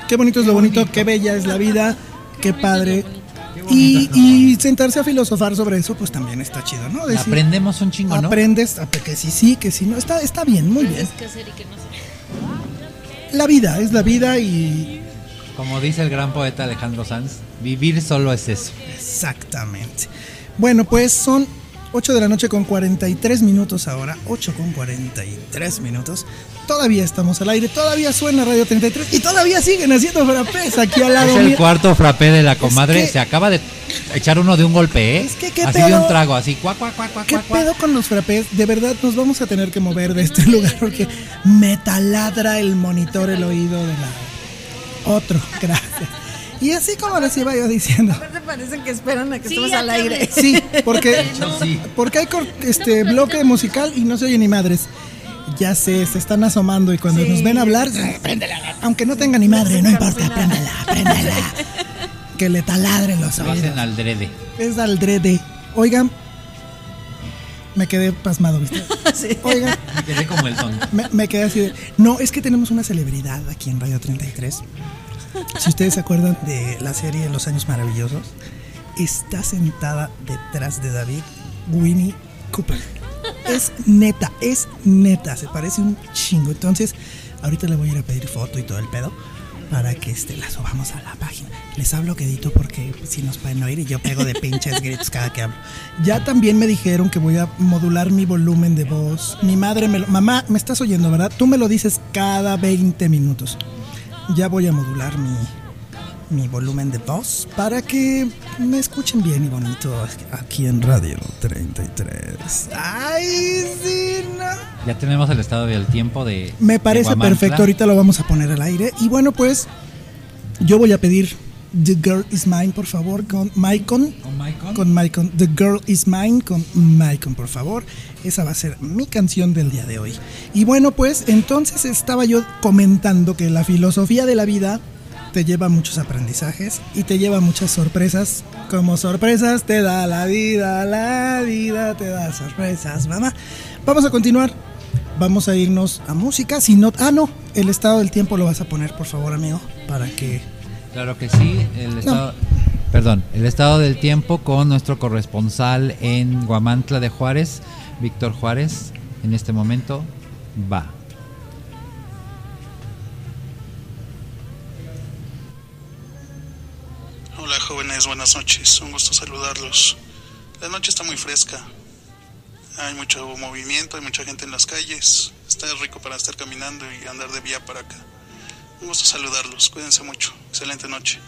Qué bonito es lo bonito, qué bella es la vida, qué padre. Y, y sentarse a filosofar sobre eso, pues también está chido, ¿no? Decir, Aprendemos un chingo, ¿no? aprendes, a que sí, sí, que sí, no. Está, está bien, muy bien. ¿Qué hacer y qué no hacer? La vida, es la vida y... Como dice el gran poeta Alejandro Sanz, vivir solo es eso. Exactamente. Bueno, pues son 8 de la noche con 43 minutos ahora, 8 con 43 minutos. Todavía estamos al aire, todavía suena Radio 33 y todavía siguen haciendo frappés aquí al lado Es el mío. cuarto frappé de la comadre. que- Se acaba de echar uno de un golpe, ¿eh? Es que, ¿qué así de pedo? un trago, así. Cuac, cuac, cuac, cuac, ¿Qué pedo con los frappés? De verdad nos vamos a tener que mover de este [laughs] lugar porque me taladra el monitor el oído de la otro. Gracias. Y así como les iba yo diciendo. Aparte parecen que esperan a que Sí, estemos al aire. Sí, porque, [laughs] sí. porque hay este bloque musical y no se oye ni madres. Ya sé, se están asomando y cuando Sí. nos ven hablar, aunque no tenga ni madre, no importa, préndela, préndela. [laughs] Que le taladren los Lo hacen oídos. al drede. Es aldrede. Oigan, me quedé pasmado, ¿viste? [laughs] Oigan, Me quedé como el son. me, me quedé así de. No, es que tenemos una celebridad aquí en Radio 33. Si ustedes se acuerdan de la serie Los Años Maravillosos, está sentada detrás de David Winnie Cooper. Es neta, es neta, se parece un chingo. Entonces, ahorita le voy a ir a pedir foto y todo el pedo para que este, la subamos a la página. Les hablo quedito porque si nos pueden oír y yo pego de pinches gritos cada que hablo. Ya también me dijeron que voy a modular mi volumen de voz. Mi madre me lo... Mamá, me estás oyendo, ¿verdad? Tú me lo dices cada 20 minutos. Ya voy a modular mi, mi volumen de voz para que me escuchen bien y bonito aquí en Radio 33. ¡Ay, sí, no! Ya tenemos el estado del tiempo de. Me parece perfecto, ahorita lo vamos a poner al aire. Y bueno, pues yo voy a pedir The Girl Is Mine, por favor, con Maicon. ¿Con Maicon? Con Maicon. The Girl Is Mine con Maicon, por favor. Esa va a ser mi canción del día de hoy. Y bueno, pues entonces estaba yo comentando que la filosofía de la vida te lleva muchos aprendizajes y te lleva muchas sorpresas. Como sorpresas te da la vida, la vida te da sorpresas, mamá. Vamos a continuar. Vamos a irnos a música. Si no, ah, no, el estado del tiempo lo vas a poner, por favor, amigo, para que Claro que sí. El estado. Perdón, el estado del tiempo con nuestro corresponsal en Guamantla de Juárez, Víctor Juárez. En este momento va. Buenas noches, un gusto saludarlos. La noche está muy fresca, hay mucho movimiento, hay mucha gente en las calles, está rico para estar caminando y andar de vía para acá. Un gusto saludarlos, cuídense mucho, excelente noche.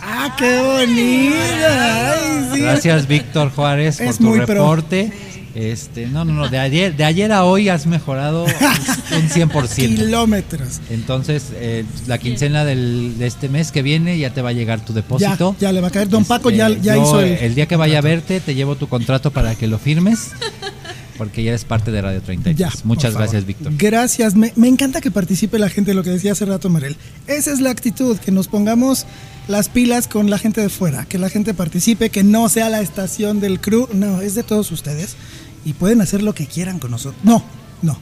¡Ah, qué bonita! Ay, sí. Gracias, Víctor Juárez, por tu muy pro. Este, no, no, no, de ayer, de ayer a hoy has mejorado un 100%. Kilómetros. Entonces, eh, la quincena del, de este mes que viene ya te va a llegar tu depósito. Ya, ya le va a caer. Don Paco Este, ya, ya yo, hizo el. el día que vaya a verte, te llevo tu contrato para que lo firmes, porque ya eres parte de Radio 33. Ya, Muchas gracias, Víctor. Gracias, me, me encanta que participe la gente, lo que decía hace rato Marel. Esa es la actitud, que nos pongamos las pilas con la gente de fuera, que la gente participe, que no sea la estación del crew, no, es de todos ustedes y pueden hacer lo que quieran con nosotros. No, no.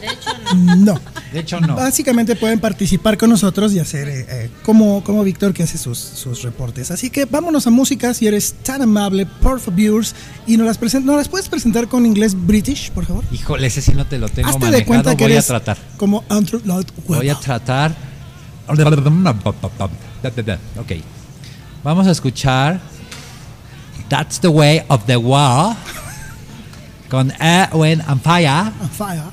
De hecho, no. De hecho, no. Básicamente pueden participar con nosotros y hacer eh, eh, como, como Víctor que hace sus, sus, reportes. Así que vámonos a música si eres tan amable, por favor. Y nos las, presenta, ¿no las puedes presentar con inglés british, por favor. Híjole, ese sí no te lo tengo Hazte manejado. De cuenta que voy a tratar. Como Voy a tratar. Ok. Vamos a escuchar That's the Way of the Wall con Erwin and Fire. Fire.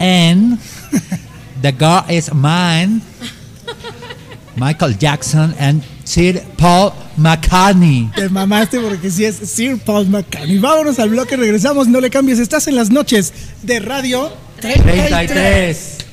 And The Girl Is Mine. Michael Jackson and Sir Paul McCartney. Te mamaste porque sí es Sir Paul McCartney. Vámonos al bloque, regresamos, no le cambies. Estás en las noches de Radio 33. 33.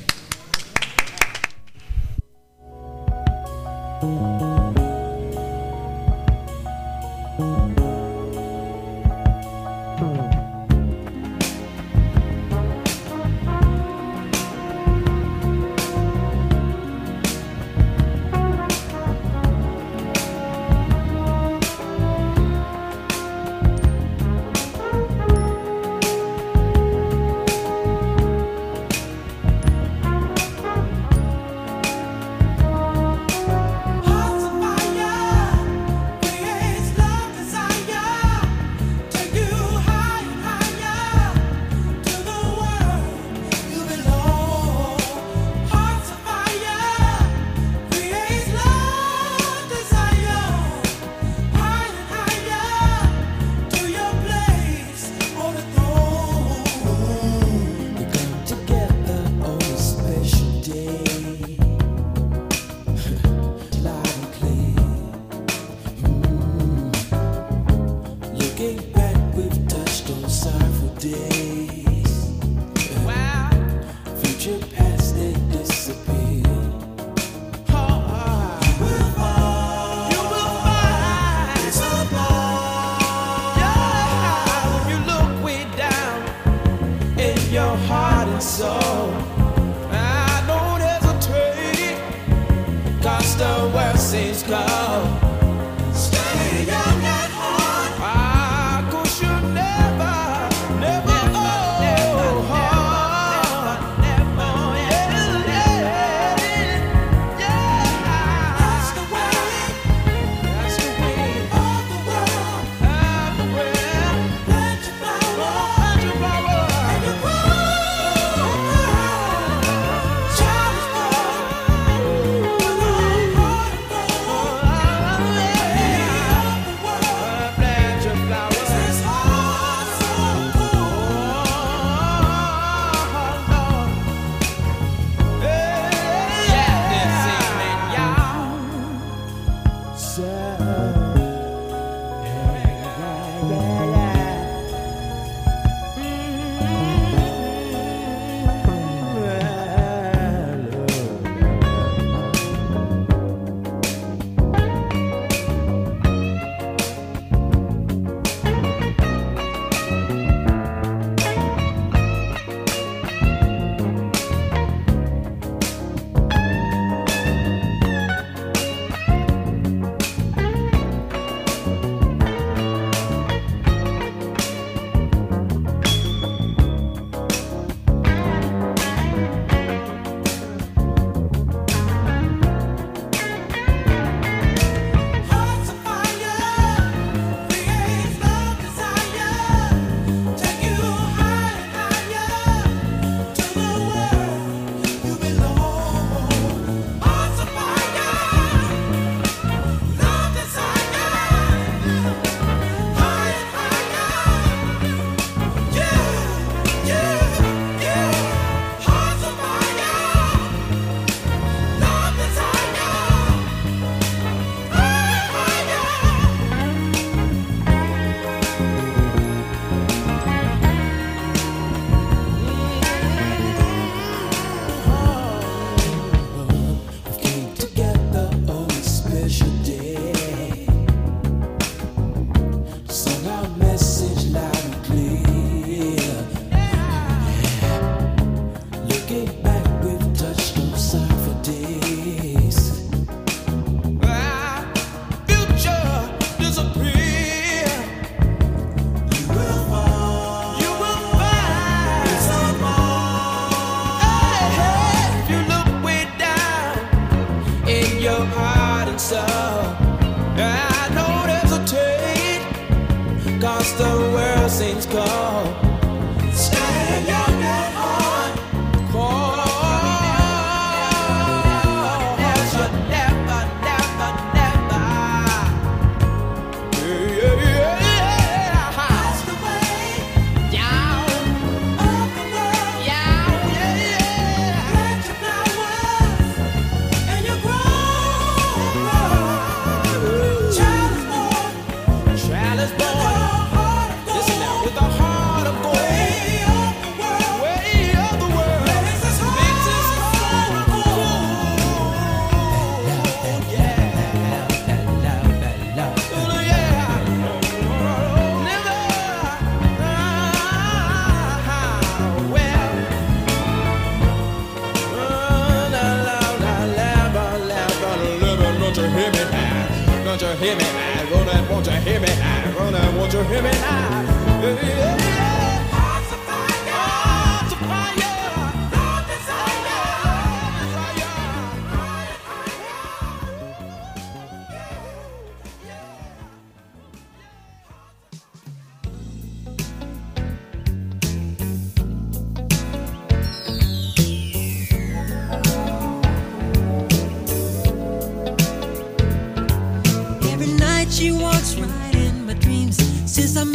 Just a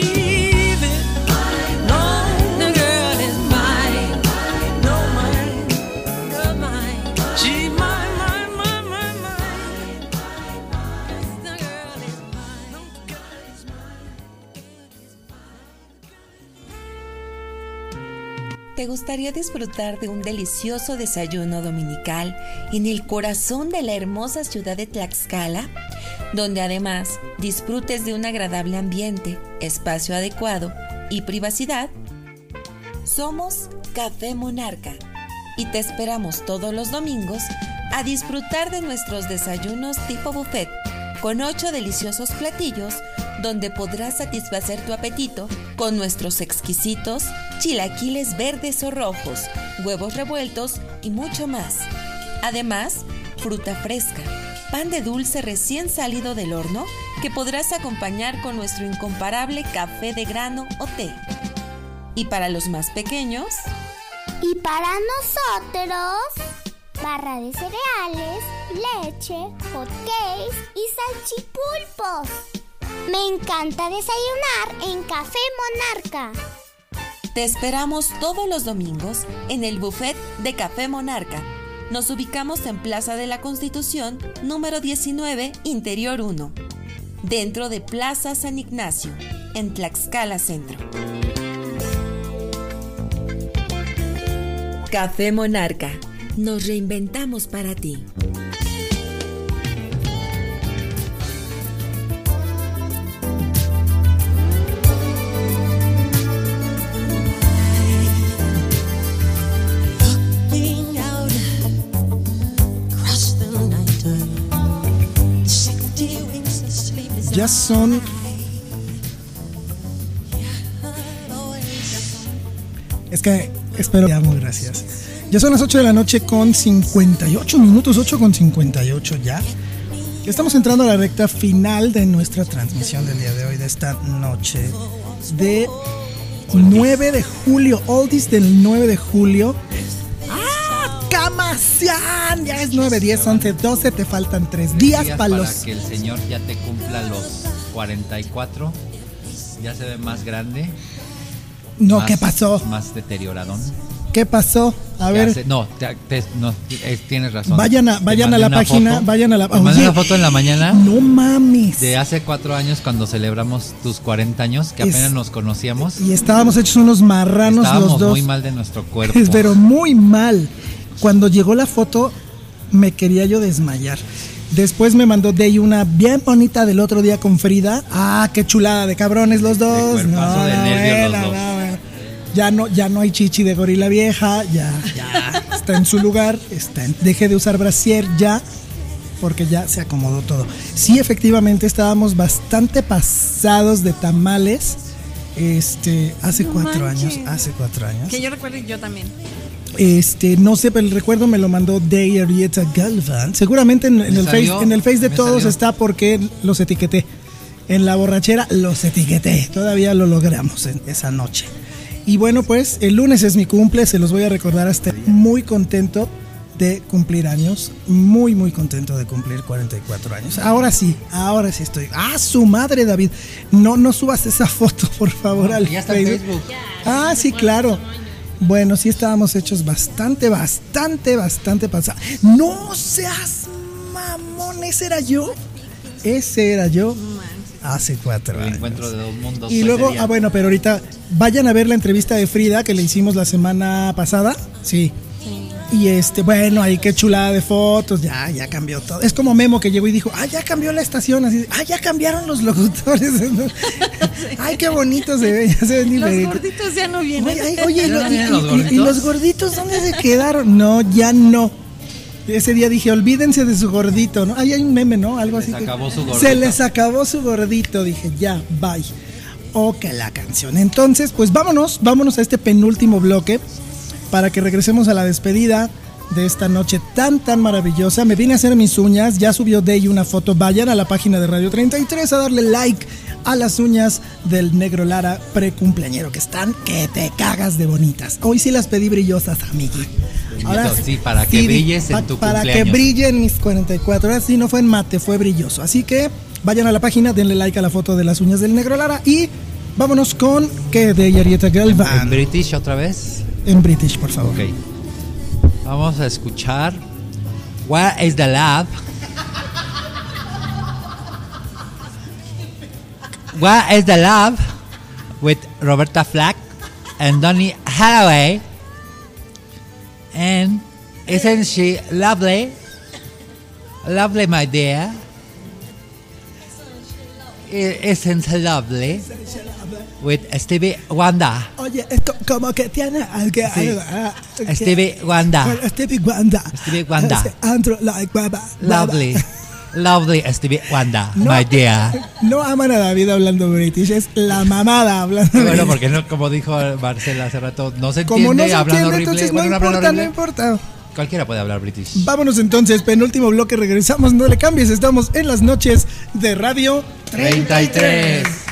gustaría disfrutar de un delicioso desayuno dominical en el corazón de la hermosa ciudad de Tlaxcala, donde además disfrutes de un agradable ambiente, espacio adecuado y privacidad? Somos Café Monarca y te esperamos todos los domingos a disfrutar de nuestros desayunos tipo buffet con ocho deliciosos platillos donde podrás satisfacer tu apetito con nuestros exquisitos chilaquiles verdes o rojos, huevos revueltos y mucho más. Además, fruta fresca, pan de dulce recién salido del horno que podrás acompañar con nuestro incomparable café de grano o té. Y para los más pequeños... Y para nosotros... Barra de cereales, leche, hot cakes y salchipulpos. Me encanta desayunar en Café Monarca. Te esperamos todos los domingos en el buffet de Café Monarca. Nos ubicamos en Plaza de la Constitución, número 19, Interior 1, dentro de Plaza San Ignacio, en Tlaxcala Centro. Café Monarca. Nos reinventamos para ti. Ya son. Es que espero. Ya, muy gracias. Ya son las 8 de la noche con 58 minutos, 8 con 58 ya. Estamos entrando a la recta final de nuestra transmisión del día de hoy, de esta noche de 9 de julio, oldies del 9 de julio. ¡Camasian! Ya es 9, 10, 11, 12, te faltan 3 días Días para los que el señor ya te cumpla los 44. Ya se ve más grande. No, más- ¿qué pasó? Más deterioradón. ¿Qué pasó? A ver, sé- no, te- te- no, es- tienes razón. vayan a, vayan a la página, foto. vayan a la Oye, una foto en la mañana No mames. de hace cuatro años cuando celebramos tus 40 años, que Es- apenas nos conocíamos. Y estábamos hechos unos marranos Estábamos los dos. muy mal de nuestro [laughs] cuerpo. Pero muy mal. Cuando llegó la foto, me quería yo desmayar. Después me mandó Day una bien bonita del otro día con Frida. Ah, qué chulada de cabrones los dos. cuerpazo de nervios los dos. bueno. Ya no, ya no hay chichi de gorila vieja, ya, ya está en su lugar, está en- deje de usar brasier ya, porque ya se acomodó todo. Sí, efectivamente estábamos bastante pasados de tamales. Este, hace No cuatro manches. años, hace cuatro años. Que yo recuerdo yo también. Este, no sé, pero el recuerdo me lo mandó Day Arieta Galvan. Seguramente en, en ¿Me el face, en el face de ¿Me todos salió? está porque los etiqueté. En la borrachera los etiqueté. Todavía lo logramos en esa noche. Y bueno, pues el lunes es mi cumple, se los voy a recordar hasta muy contento de cumplir años, muy muy contento de cumplir 44 años. Ahora sí, ahora sí estoy. Ah, su madre David, no no subas esa foto, por favor al Ya está. Facebook. Ah, sí, claro. Bueno, sí estábamos hechos bastante, bastante, bastante pasados. No seas mamón, ese era yo. Ese era yo hace cuatro El años. encuentro de dos mundos. Y luego, ah, bueno, pero ahorita vayan a ver la entrevista de Frida que le hicimos la semana pasada. Sí. Y este, bueno, ahí qué chulada de fotos, ya, ya cambió todo. Es como Memo que llegó y dijo, ah, ya cambió la estación, así, ah, ya cambiaron los locutores. [laughs] ay, qué bonito se ve, ya se ven Los gorditos ya no vienen. Oye, ay, oye, y, ¿Ya lo- no y- vienen los y- y- y gorditos? los gorditos dónde se quedaron? No, ya no. Ese día dije, olvídense de su gordito, ¿no? Ahí hay un meme, ¿no? Algo así. Les que- acabó su gordito. Se les acabó su gordito, dije, ya, bye. O que la canción. Entonces, pues vámonos, vámonos a este penúltimo bloque para que regresemos a la despedida de esta noche tan tan maravillosa. Me vine a hacer mis uñas, ya subió Day una foto. Vayan a la página de Radio 33 a darle like a las uñas del negro Lara precumpleañero que están que te cagas de bonitas. Hoy sí las pedí brillosas, amigui. sí, para que brilles en tu Para que brillen mis 44 horas. Sí, no fue en mate, fue brilloso. Así que vayan a la página, denle like a la foto de las uñas del negro Lara y vámonos con que de Arieta ¿En Galván. British otra vez? En British, por favor. Ok. Vamos a escuchar Where is the Love? Where is the Love? With Roberta Flack and Donny Hathaway. And isn't she lovely? Lovely, my dear. She lovely? With Stevie Wonder. Oye, esto como que tiene algo. Sí. algo, ah, Stevie. Bueno, Stevie Wonder. Stevie. Ese Andrew like baba, baba. Lovely. [laughs] Lovely Stevie Wonder, No. my dear. No aman a David hablando British, es la mamada hablando Bueno, British. porque no, como dijo Marcela hace rato, no se entiende Como no se hablando entiende, horrible. entonces no Bueno, hablando importa, no horrible. importa. Cualquiera puede hablar british. Vámonos entonces, penúltimo bloque, regresamos, no le cambies, estamos en las noches de Radio 33.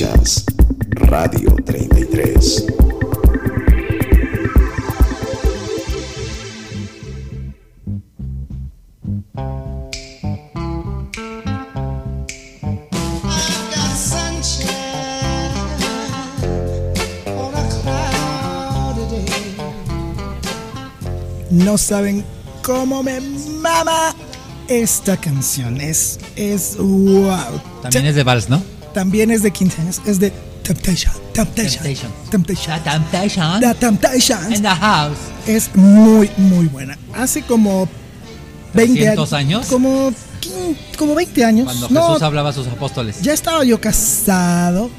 Escuchas Radio 33. No saben cómo me mama esta canción. Es, es wow. También es de Vals, ¿no? También es de 15 años. Es de Temptation. Temptation. Temptation. Temptation. Temptation. The Temptations. In the house. Es muy, muy buena. Hace como 20 300 años. Como, como 20 años. Cuando No, Jesús hablaba a sus apóstoles. ya estaba yo casado.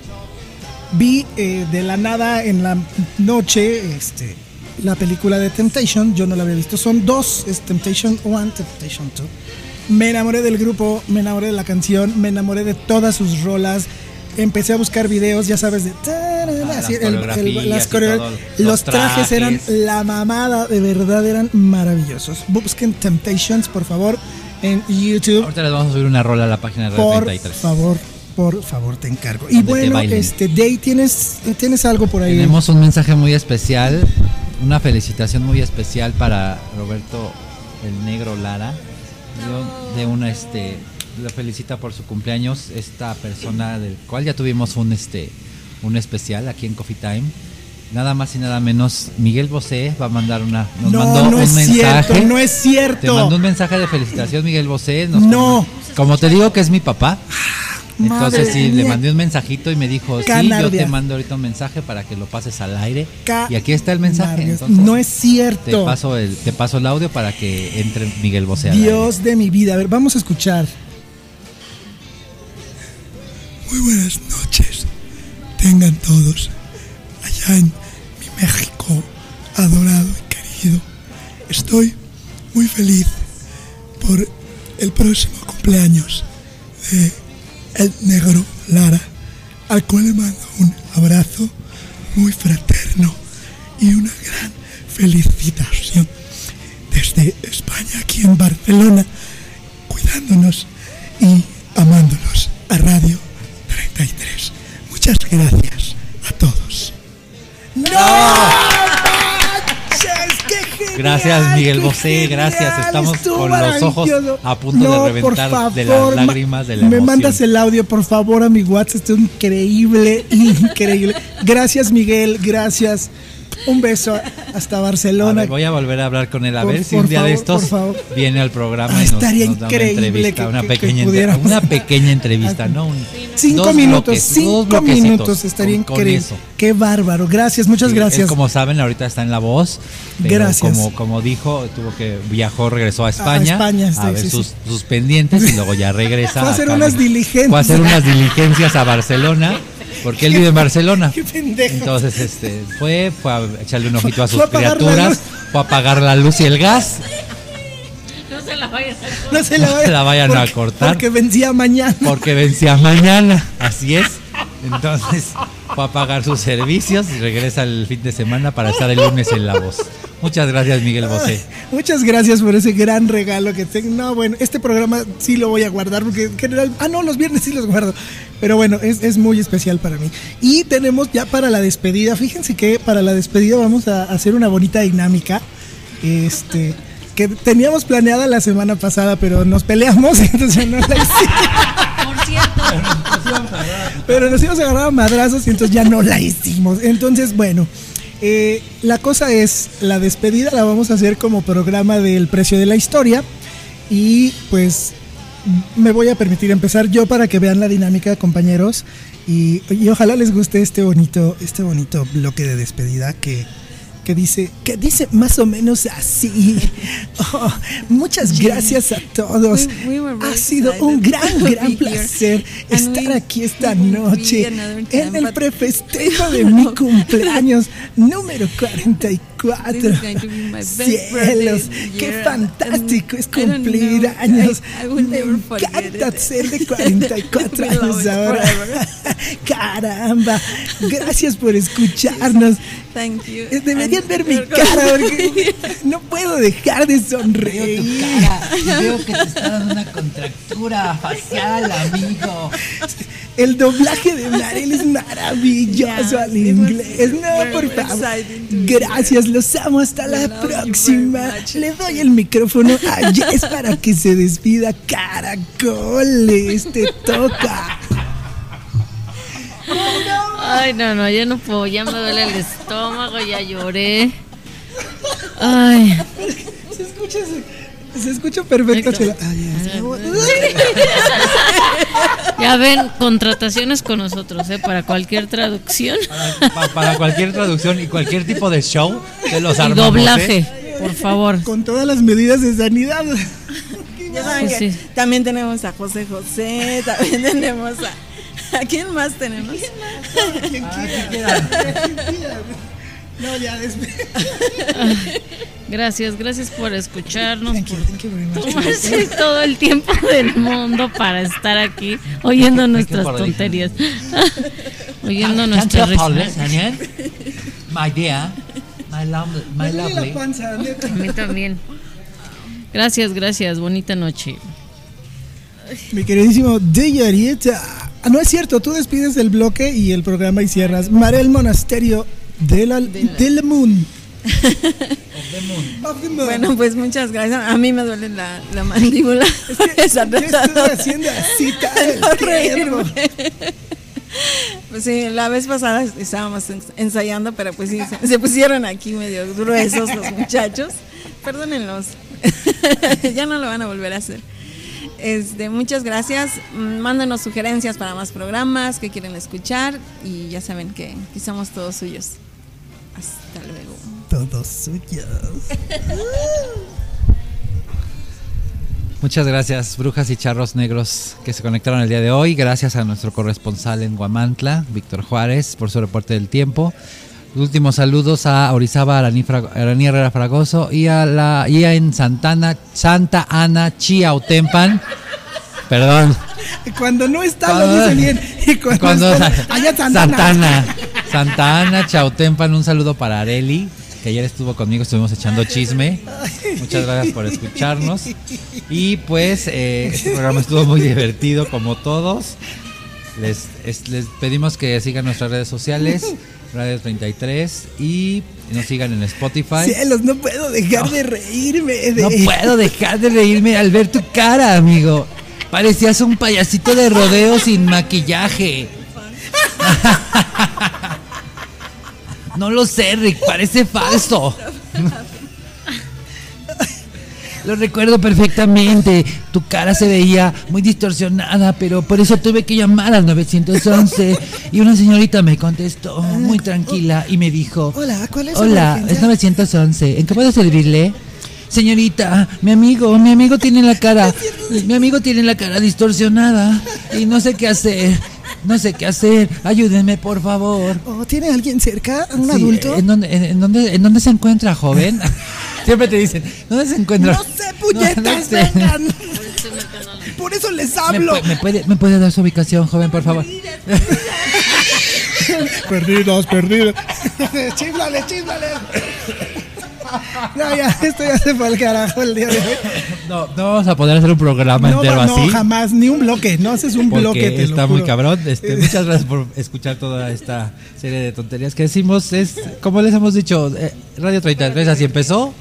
Vi eh, de la nada en la noche este, la película de Temptation. Yo no la había visto. Son dos: es Temptation 1, Temptation 2. Me enamoré del grupo, me enamoré de la canción, me enamoré de todas sus rolas. Empecé a buscar videos, ya sabes, de. las el- las todo, los, los trajes, eran la mamada, de verdad eran maravillosos. Busquen Temptations, por favor, en YouTube. Ahorita les vamos a subir una rola a la página de Por 33. favor, por favor, te encargo. Y bueno, este Day, ¿tienes, tienes algo por ahí. Tenemos un mensaje muy especial, una felicitación muy especial para Roberto el Negro Lara. De una este lo felicita por su cumpleaños esta persona del cual ya tuvimos un este un especial aquí en Coffee Time. Nada más y nada menos Miguel Bosé va a mandar una nos no, mandó no un es mensaje. cierto, no es cierto. Te mandó un mensaje de felicitación Miguel Bosé. nos No. com- Como te digo que es mi papá. Entonces sí, le mandé un mensajito y me dijo, sí, yo te mando ahorita un mensaje para que lo pases al aire. Ca- y aquí está el mensaje. Entonces, no es te cierto. paso el, te paso el audio para que entre Miguel Bosé. al aire. Dios de mi vida. A ver, vamos a escuchar. Muy buenas noches. Tengan todos allá en mi México adorado y querido. Estoy muy feliz por el próximo cumpleaños de el negro Lara, al cual le mando un abrazo muy fraterno y una gran felicitación desde España, aquí en Barcelona, cuidándonos y amándolos a Radio 33. Muchas gracias a todos. Gracias Miguel Bosé, genial, gracias. Estamos estuvo con los ojos a punto No, de reventar de las ma- lágrimas de la Me emoción. mandas el audio, por favor, a mi WhatsApp. Esto es increíble, [laughs] increíble. Gracias, Miguel. Gracias. Un beso hasta A Barcelona. ver, voy a volver a hablar con él a Por- ver si un día de estos viene al programa Ah, y nos, estaría nos da una increíble entrevista, que- una que- pequeña que una pequeña entrevista, no un Cinco dos minutos, bloques, cinco minutos. Estaría con- increíble. Qué bárbaro. Gracias, muchas Sí, gracias. él, como saben, ahorita está en La Voz. Gracias. Como, como dijo, tuvo que viajó, regresó a España. España, a sí, ver sí, sus, sus pendientes y luego ya [laughs] regresa. Fue a hacer unas diligencias. Fue a hacer unas diligencias a Barcelona. Porque él vive en Barcelona. [laughs] Qué pendejo. Entonces, este, fue, fue a echarle un ojito a sus Fue a criaturas, fue a apagar la luz y el gas. No se la vayan a No se la, No vaya- se la vayan a cortar. Porque vencía mañana. Porque vencía mañana, así es. Entonces fue a pagar sus servicios y regresa el fin de semana para estar el lunes en La Voz. Muchas gracias, Miguel Bosé. Muchas gracias por ese gran regalo que tengo. No, bueno, este programa sí lo voy a guardar porque en general. Ah, no, los viernes sí los guardo. Pero bueno, es, es muy especial para mí. Y tenemos ya para la despedida. Fíjense que para la despedida vamos a hacer una bonita dinámica. Este. Que teníamos planeada la semana pasada, pero nos peleamos, [laughs] entonces ya no la hicimos. Por cierto. Pero nos íbamos a agarrar a madrazos y entonces ya no la hicimos. Entonces, bueno, eh, la cosa es, la despedida la vamos a hacer como programa del precio de la historia. Y pues me voy a permitir empezar yo para que vean la dinámica, compañeros. Y, y ojalá les guste este bonito, este bonito bloque de despedida que, que dice, que dice más o menos así. [laughs] Oh, muchas gracias a todos. We- we ha sido un gran, [laughs] gran placer estar we- aquí esta [laughs] noche en el prefestejo de mi cumpleaños número 44. This is going to be my best Cielos, qué fantástico es cumplir años. I- I Me encanta ser de 44 We love años ahora. Caramba, gracias por escucharnos. Thank you. Deberían ver mi cara porque no puedo dejar de sonreír. Veo que te está dando una contractura facial, amigo. El doblaje de Marel es maravilloso Yeah, al inglés. No, por favor. Gracias, los amo. Hasta la próxima. Le doy el micrófono a Jess para que se despida. Caracoles, te toca. Ay, no, no, ya no puedo, ya me duele el estómago, ya lloré. Ay, Se escucha, se, se escucha perfecto. Chela. Ay, es- [laughs] ya ven, contrataciones con nosotros, ¿eh? Para cualquier traducción Pa- para cualquier traducción y cualquier tipo de show, te los y armamos. doblaje, ¿eh? por favor. Con todas las medidas de sanidad. Ya saben Pues que sí. también tenemos a José José, también tenemos a... ¿A quién más tenemos? [laughs] No, ya después. Gracias, gracias por escucharnos, Thank you, thank you tomarse todo el tiempo del mundo para estar aquí oyendo nuestras tonterías, [laughs] oyendo nuestras risas. Daniel? My dear, my, lovely, my lovely. la panza, neta. A mí también. Gracias, gracias, bonita noche. Mi queridísimo DJ Arieta. Ah, no es cierto, tú despides el bloque y el programa y cierras. Marel Monasterio de la, de la Moon. Of the moon. Bueno, pues muchas gracias. A mí me duele la, la mandíbula. [laughs] Esa Yo estuve haciendo así [laughs] no. Pues [laughs] sí, la vez pasada estábamos ens- ensayando, pero pues sí, se, se pusieron aquí medio gruesos los muchachos. Perdónenlos. ya no lo van a volver a hacer. Este, muchas gracias. Mm, Mándenos sugerencias para más programas que quieren escuchar y ya saben que, que somos todos suyos. Hasta luego. Todos suyos. [laughs] Muchas gracias, brujas y charros negros que se conectaron el día de hoy. Gracias a nuestro corresponsal en Guamantla, Víctor Juárez, por su reporte del tiempo. Últimos saludos a Orizaba Araní, Araní Herrera Fragoso y a la y a en Santana, Santa Ana Chiautempan. Perdón. Cuando no está, Cuando- lo dice bien. Y cuando, Cuando- está, allá Santana. Santana. Santa Ana Chautempan, un saludo para Areli, que ayer estuvo conmigo, estuvimos echando chisme. Muchas gracias por escucharnos. Y pues eh, este programa estuvo muy divertido como todos. Les, es- les pedimos que sigan nuestras redes sociales, Radio 33, y nos sigan en Spotify. Cielos, no puedo dejar de reírme. de- No puedo dejar de reírme al ver tu cara, amigo. Parecías un payasito de rodeo sin maquillaje. [laughs] No lo sé, Rick, parece falso. [laughs] Lo recuerdo perfectamente. Tu cara se veía muy distorsionada, pero por eso tuve que llamar al 911. Y una señorita me contestó muy tranquila y me dijo: Hola, ¿cuál es Hola, es 911. ¿En qué puedo servirle? Señorita, mi amigo, mi amigo tiene la cara, [laughs] mi amigo tiene la cara distorsionada y no sé qué hacer. No sé qué hacer. Ayúdenme, por favor. Oh, ¿Tiene alguien cerca? ¿Un Sí, adulto? ¿en dónde, en dónde, ¿En dónde se encuentra, joven? [laughs] Siempre te dicen, ¿dónde se encuentra? No sé, puñetas, No, no sé. vengan. [laughs] Por eso les ¿Me, hablo. pu- me puede, ¿Me puede dar su ubicación, joven, por favor? [laughs] Perdidos, perdidos. [laughs] chíflale, chíflale. No, ya, esto ya se fue al carajo el día de hoy. No, no vamos a poder hacer un programa No, entero va- no, así. jamás, ni un bloque. No haces un porque bloque, te lo está muy cabrón. Este, muchas gracias por escuchar toda esta serie de tonterías que decimos. Es, como les hemos dicho, eh, Radio 33 así empezó.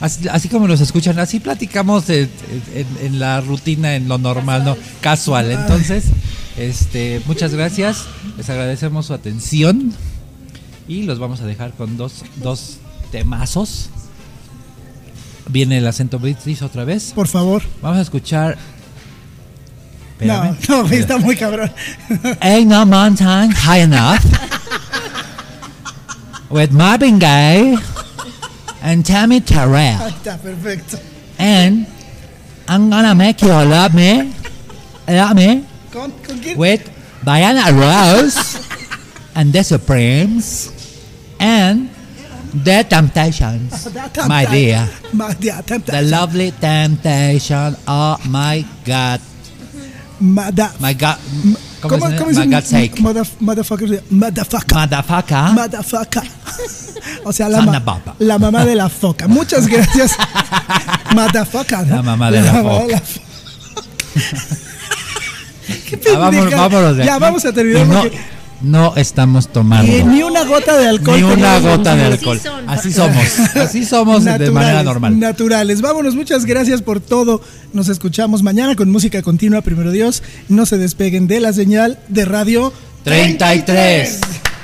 Así, así como nos escuchan, así platicamos en, en- en la rutina, en lo normal, no casual. Entonces, este, muchas gracias. Les agradecemos su atención y los vamos a dejar con dos, dos temazos. Viene el acento british otra vez. Por favor. Vamos a escuchar. No, Espérame. [laughs] no, está muy cabrón. Ain't no mountain high enough [laughs] with Marvin Gaye and Tammy Ahí Terrell. está, perfecto. And I'm gonna make you love me, love me ¿Con, con quién? with Diana Rose and the Supremes and the Temptations, The my Tempta- dear. Ma- the The lovely Temptation. Oh my God. Da- My God. ¿Cómo, ¿Cómo, ¿cómo dicen? Motherfucker. Motherfucker. Motherfucker. [laughs] O sea, la, ma la mamá de la foca. Muchas [laughs] gracias. Motherfucker. ¿no? La mamá de la, la foca. De la [laughs] foca. Qué ah, vámonos, vámonos, ya, vamos a terminar. No, porque no estamos tomando. Ni, una gota de alcohol. Ni una gota de alcohol. Así, somos. Así somos de manera normal. Naturales. Vámonos. Muchas gracias por todo. Nos escuchamos mañana con música continua. Primero Dios. No se despeguen de la señal de radio 33. 33.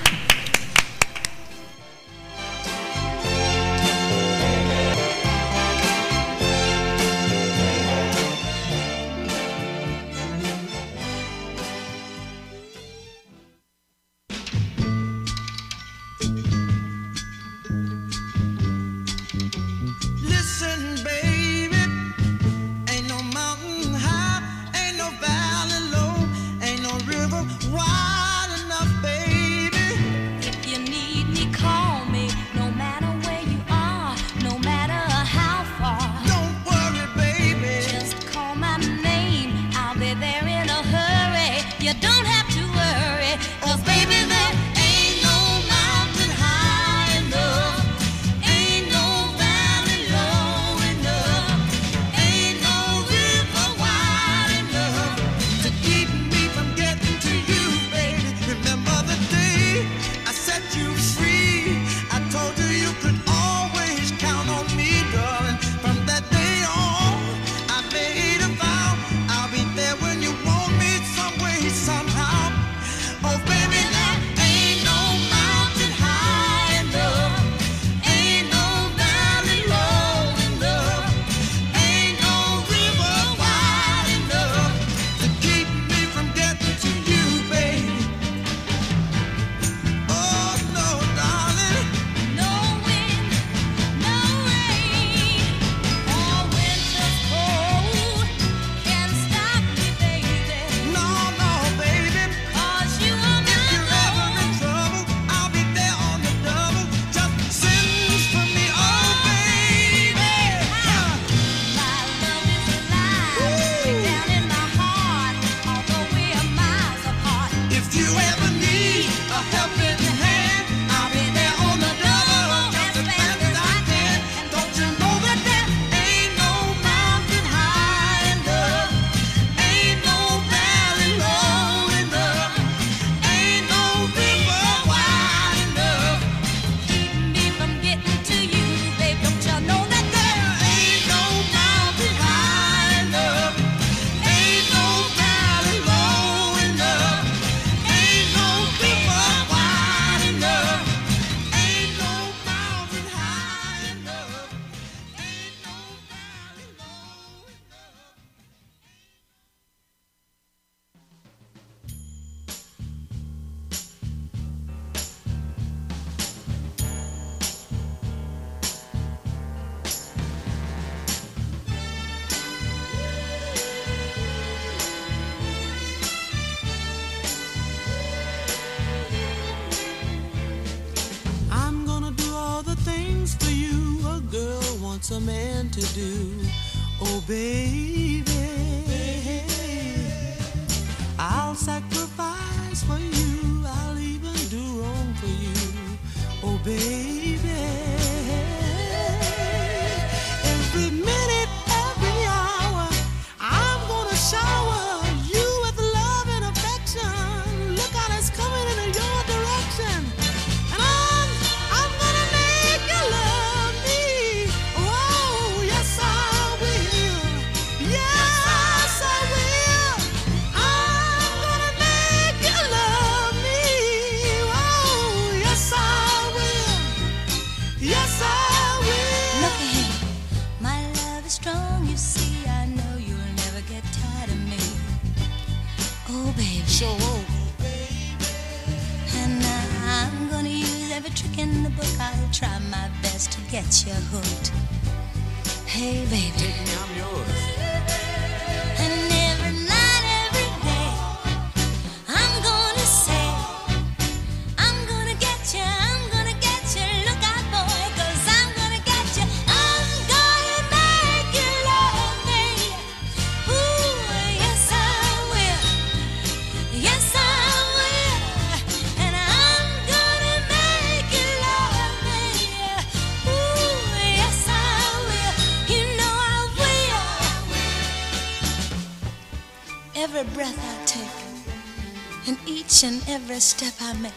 Each and every step I make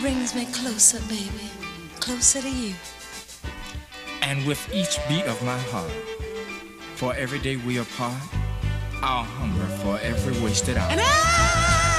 brings me closer, baby, closer to you. And with each beat of my heart, for every day we apart, I'll hunger for every wasted hour.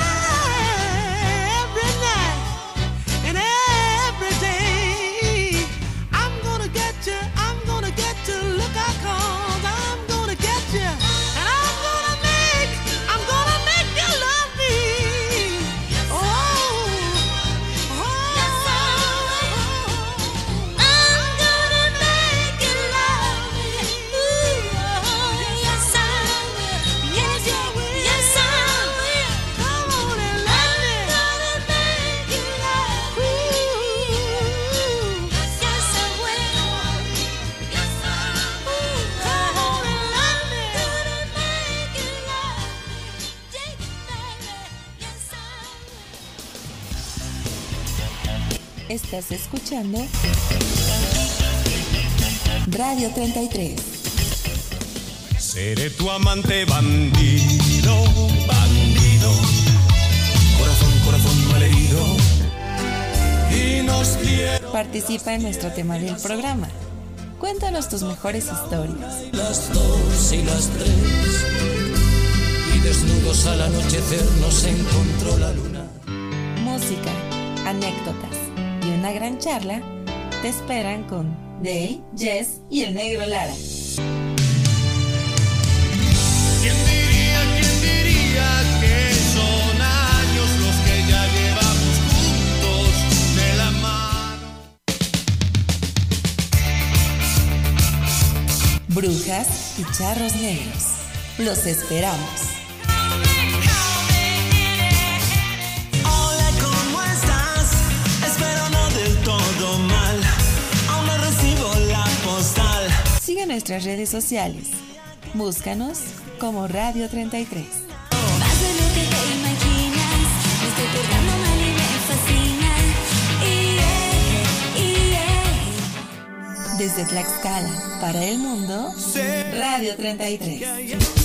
Estás escuchando Radio 33. Seré tu amante bandido, bandido. Corazón, corazón malherido. Y nos quiero. Participa en nuestro tema del programa. Cuéntanos tus mejores historias. Las dos y las tres. Y desnudos al anochecer nos encontró la luna. Música, anécdotas una gran charla te esperan con Day, Jess y el negro Lara. ¿Quién diría, quién diría que son años los que ya llevamos juntos de la mano? Brujas y charros negros. Los esperamos. Nuestras redes sociales. Búscanos como Radio 33. Más de lo que te imaginas, me estoy portando mal y me fascina. Y, y, Desde Tlaxcala para el mundo, Radio 33.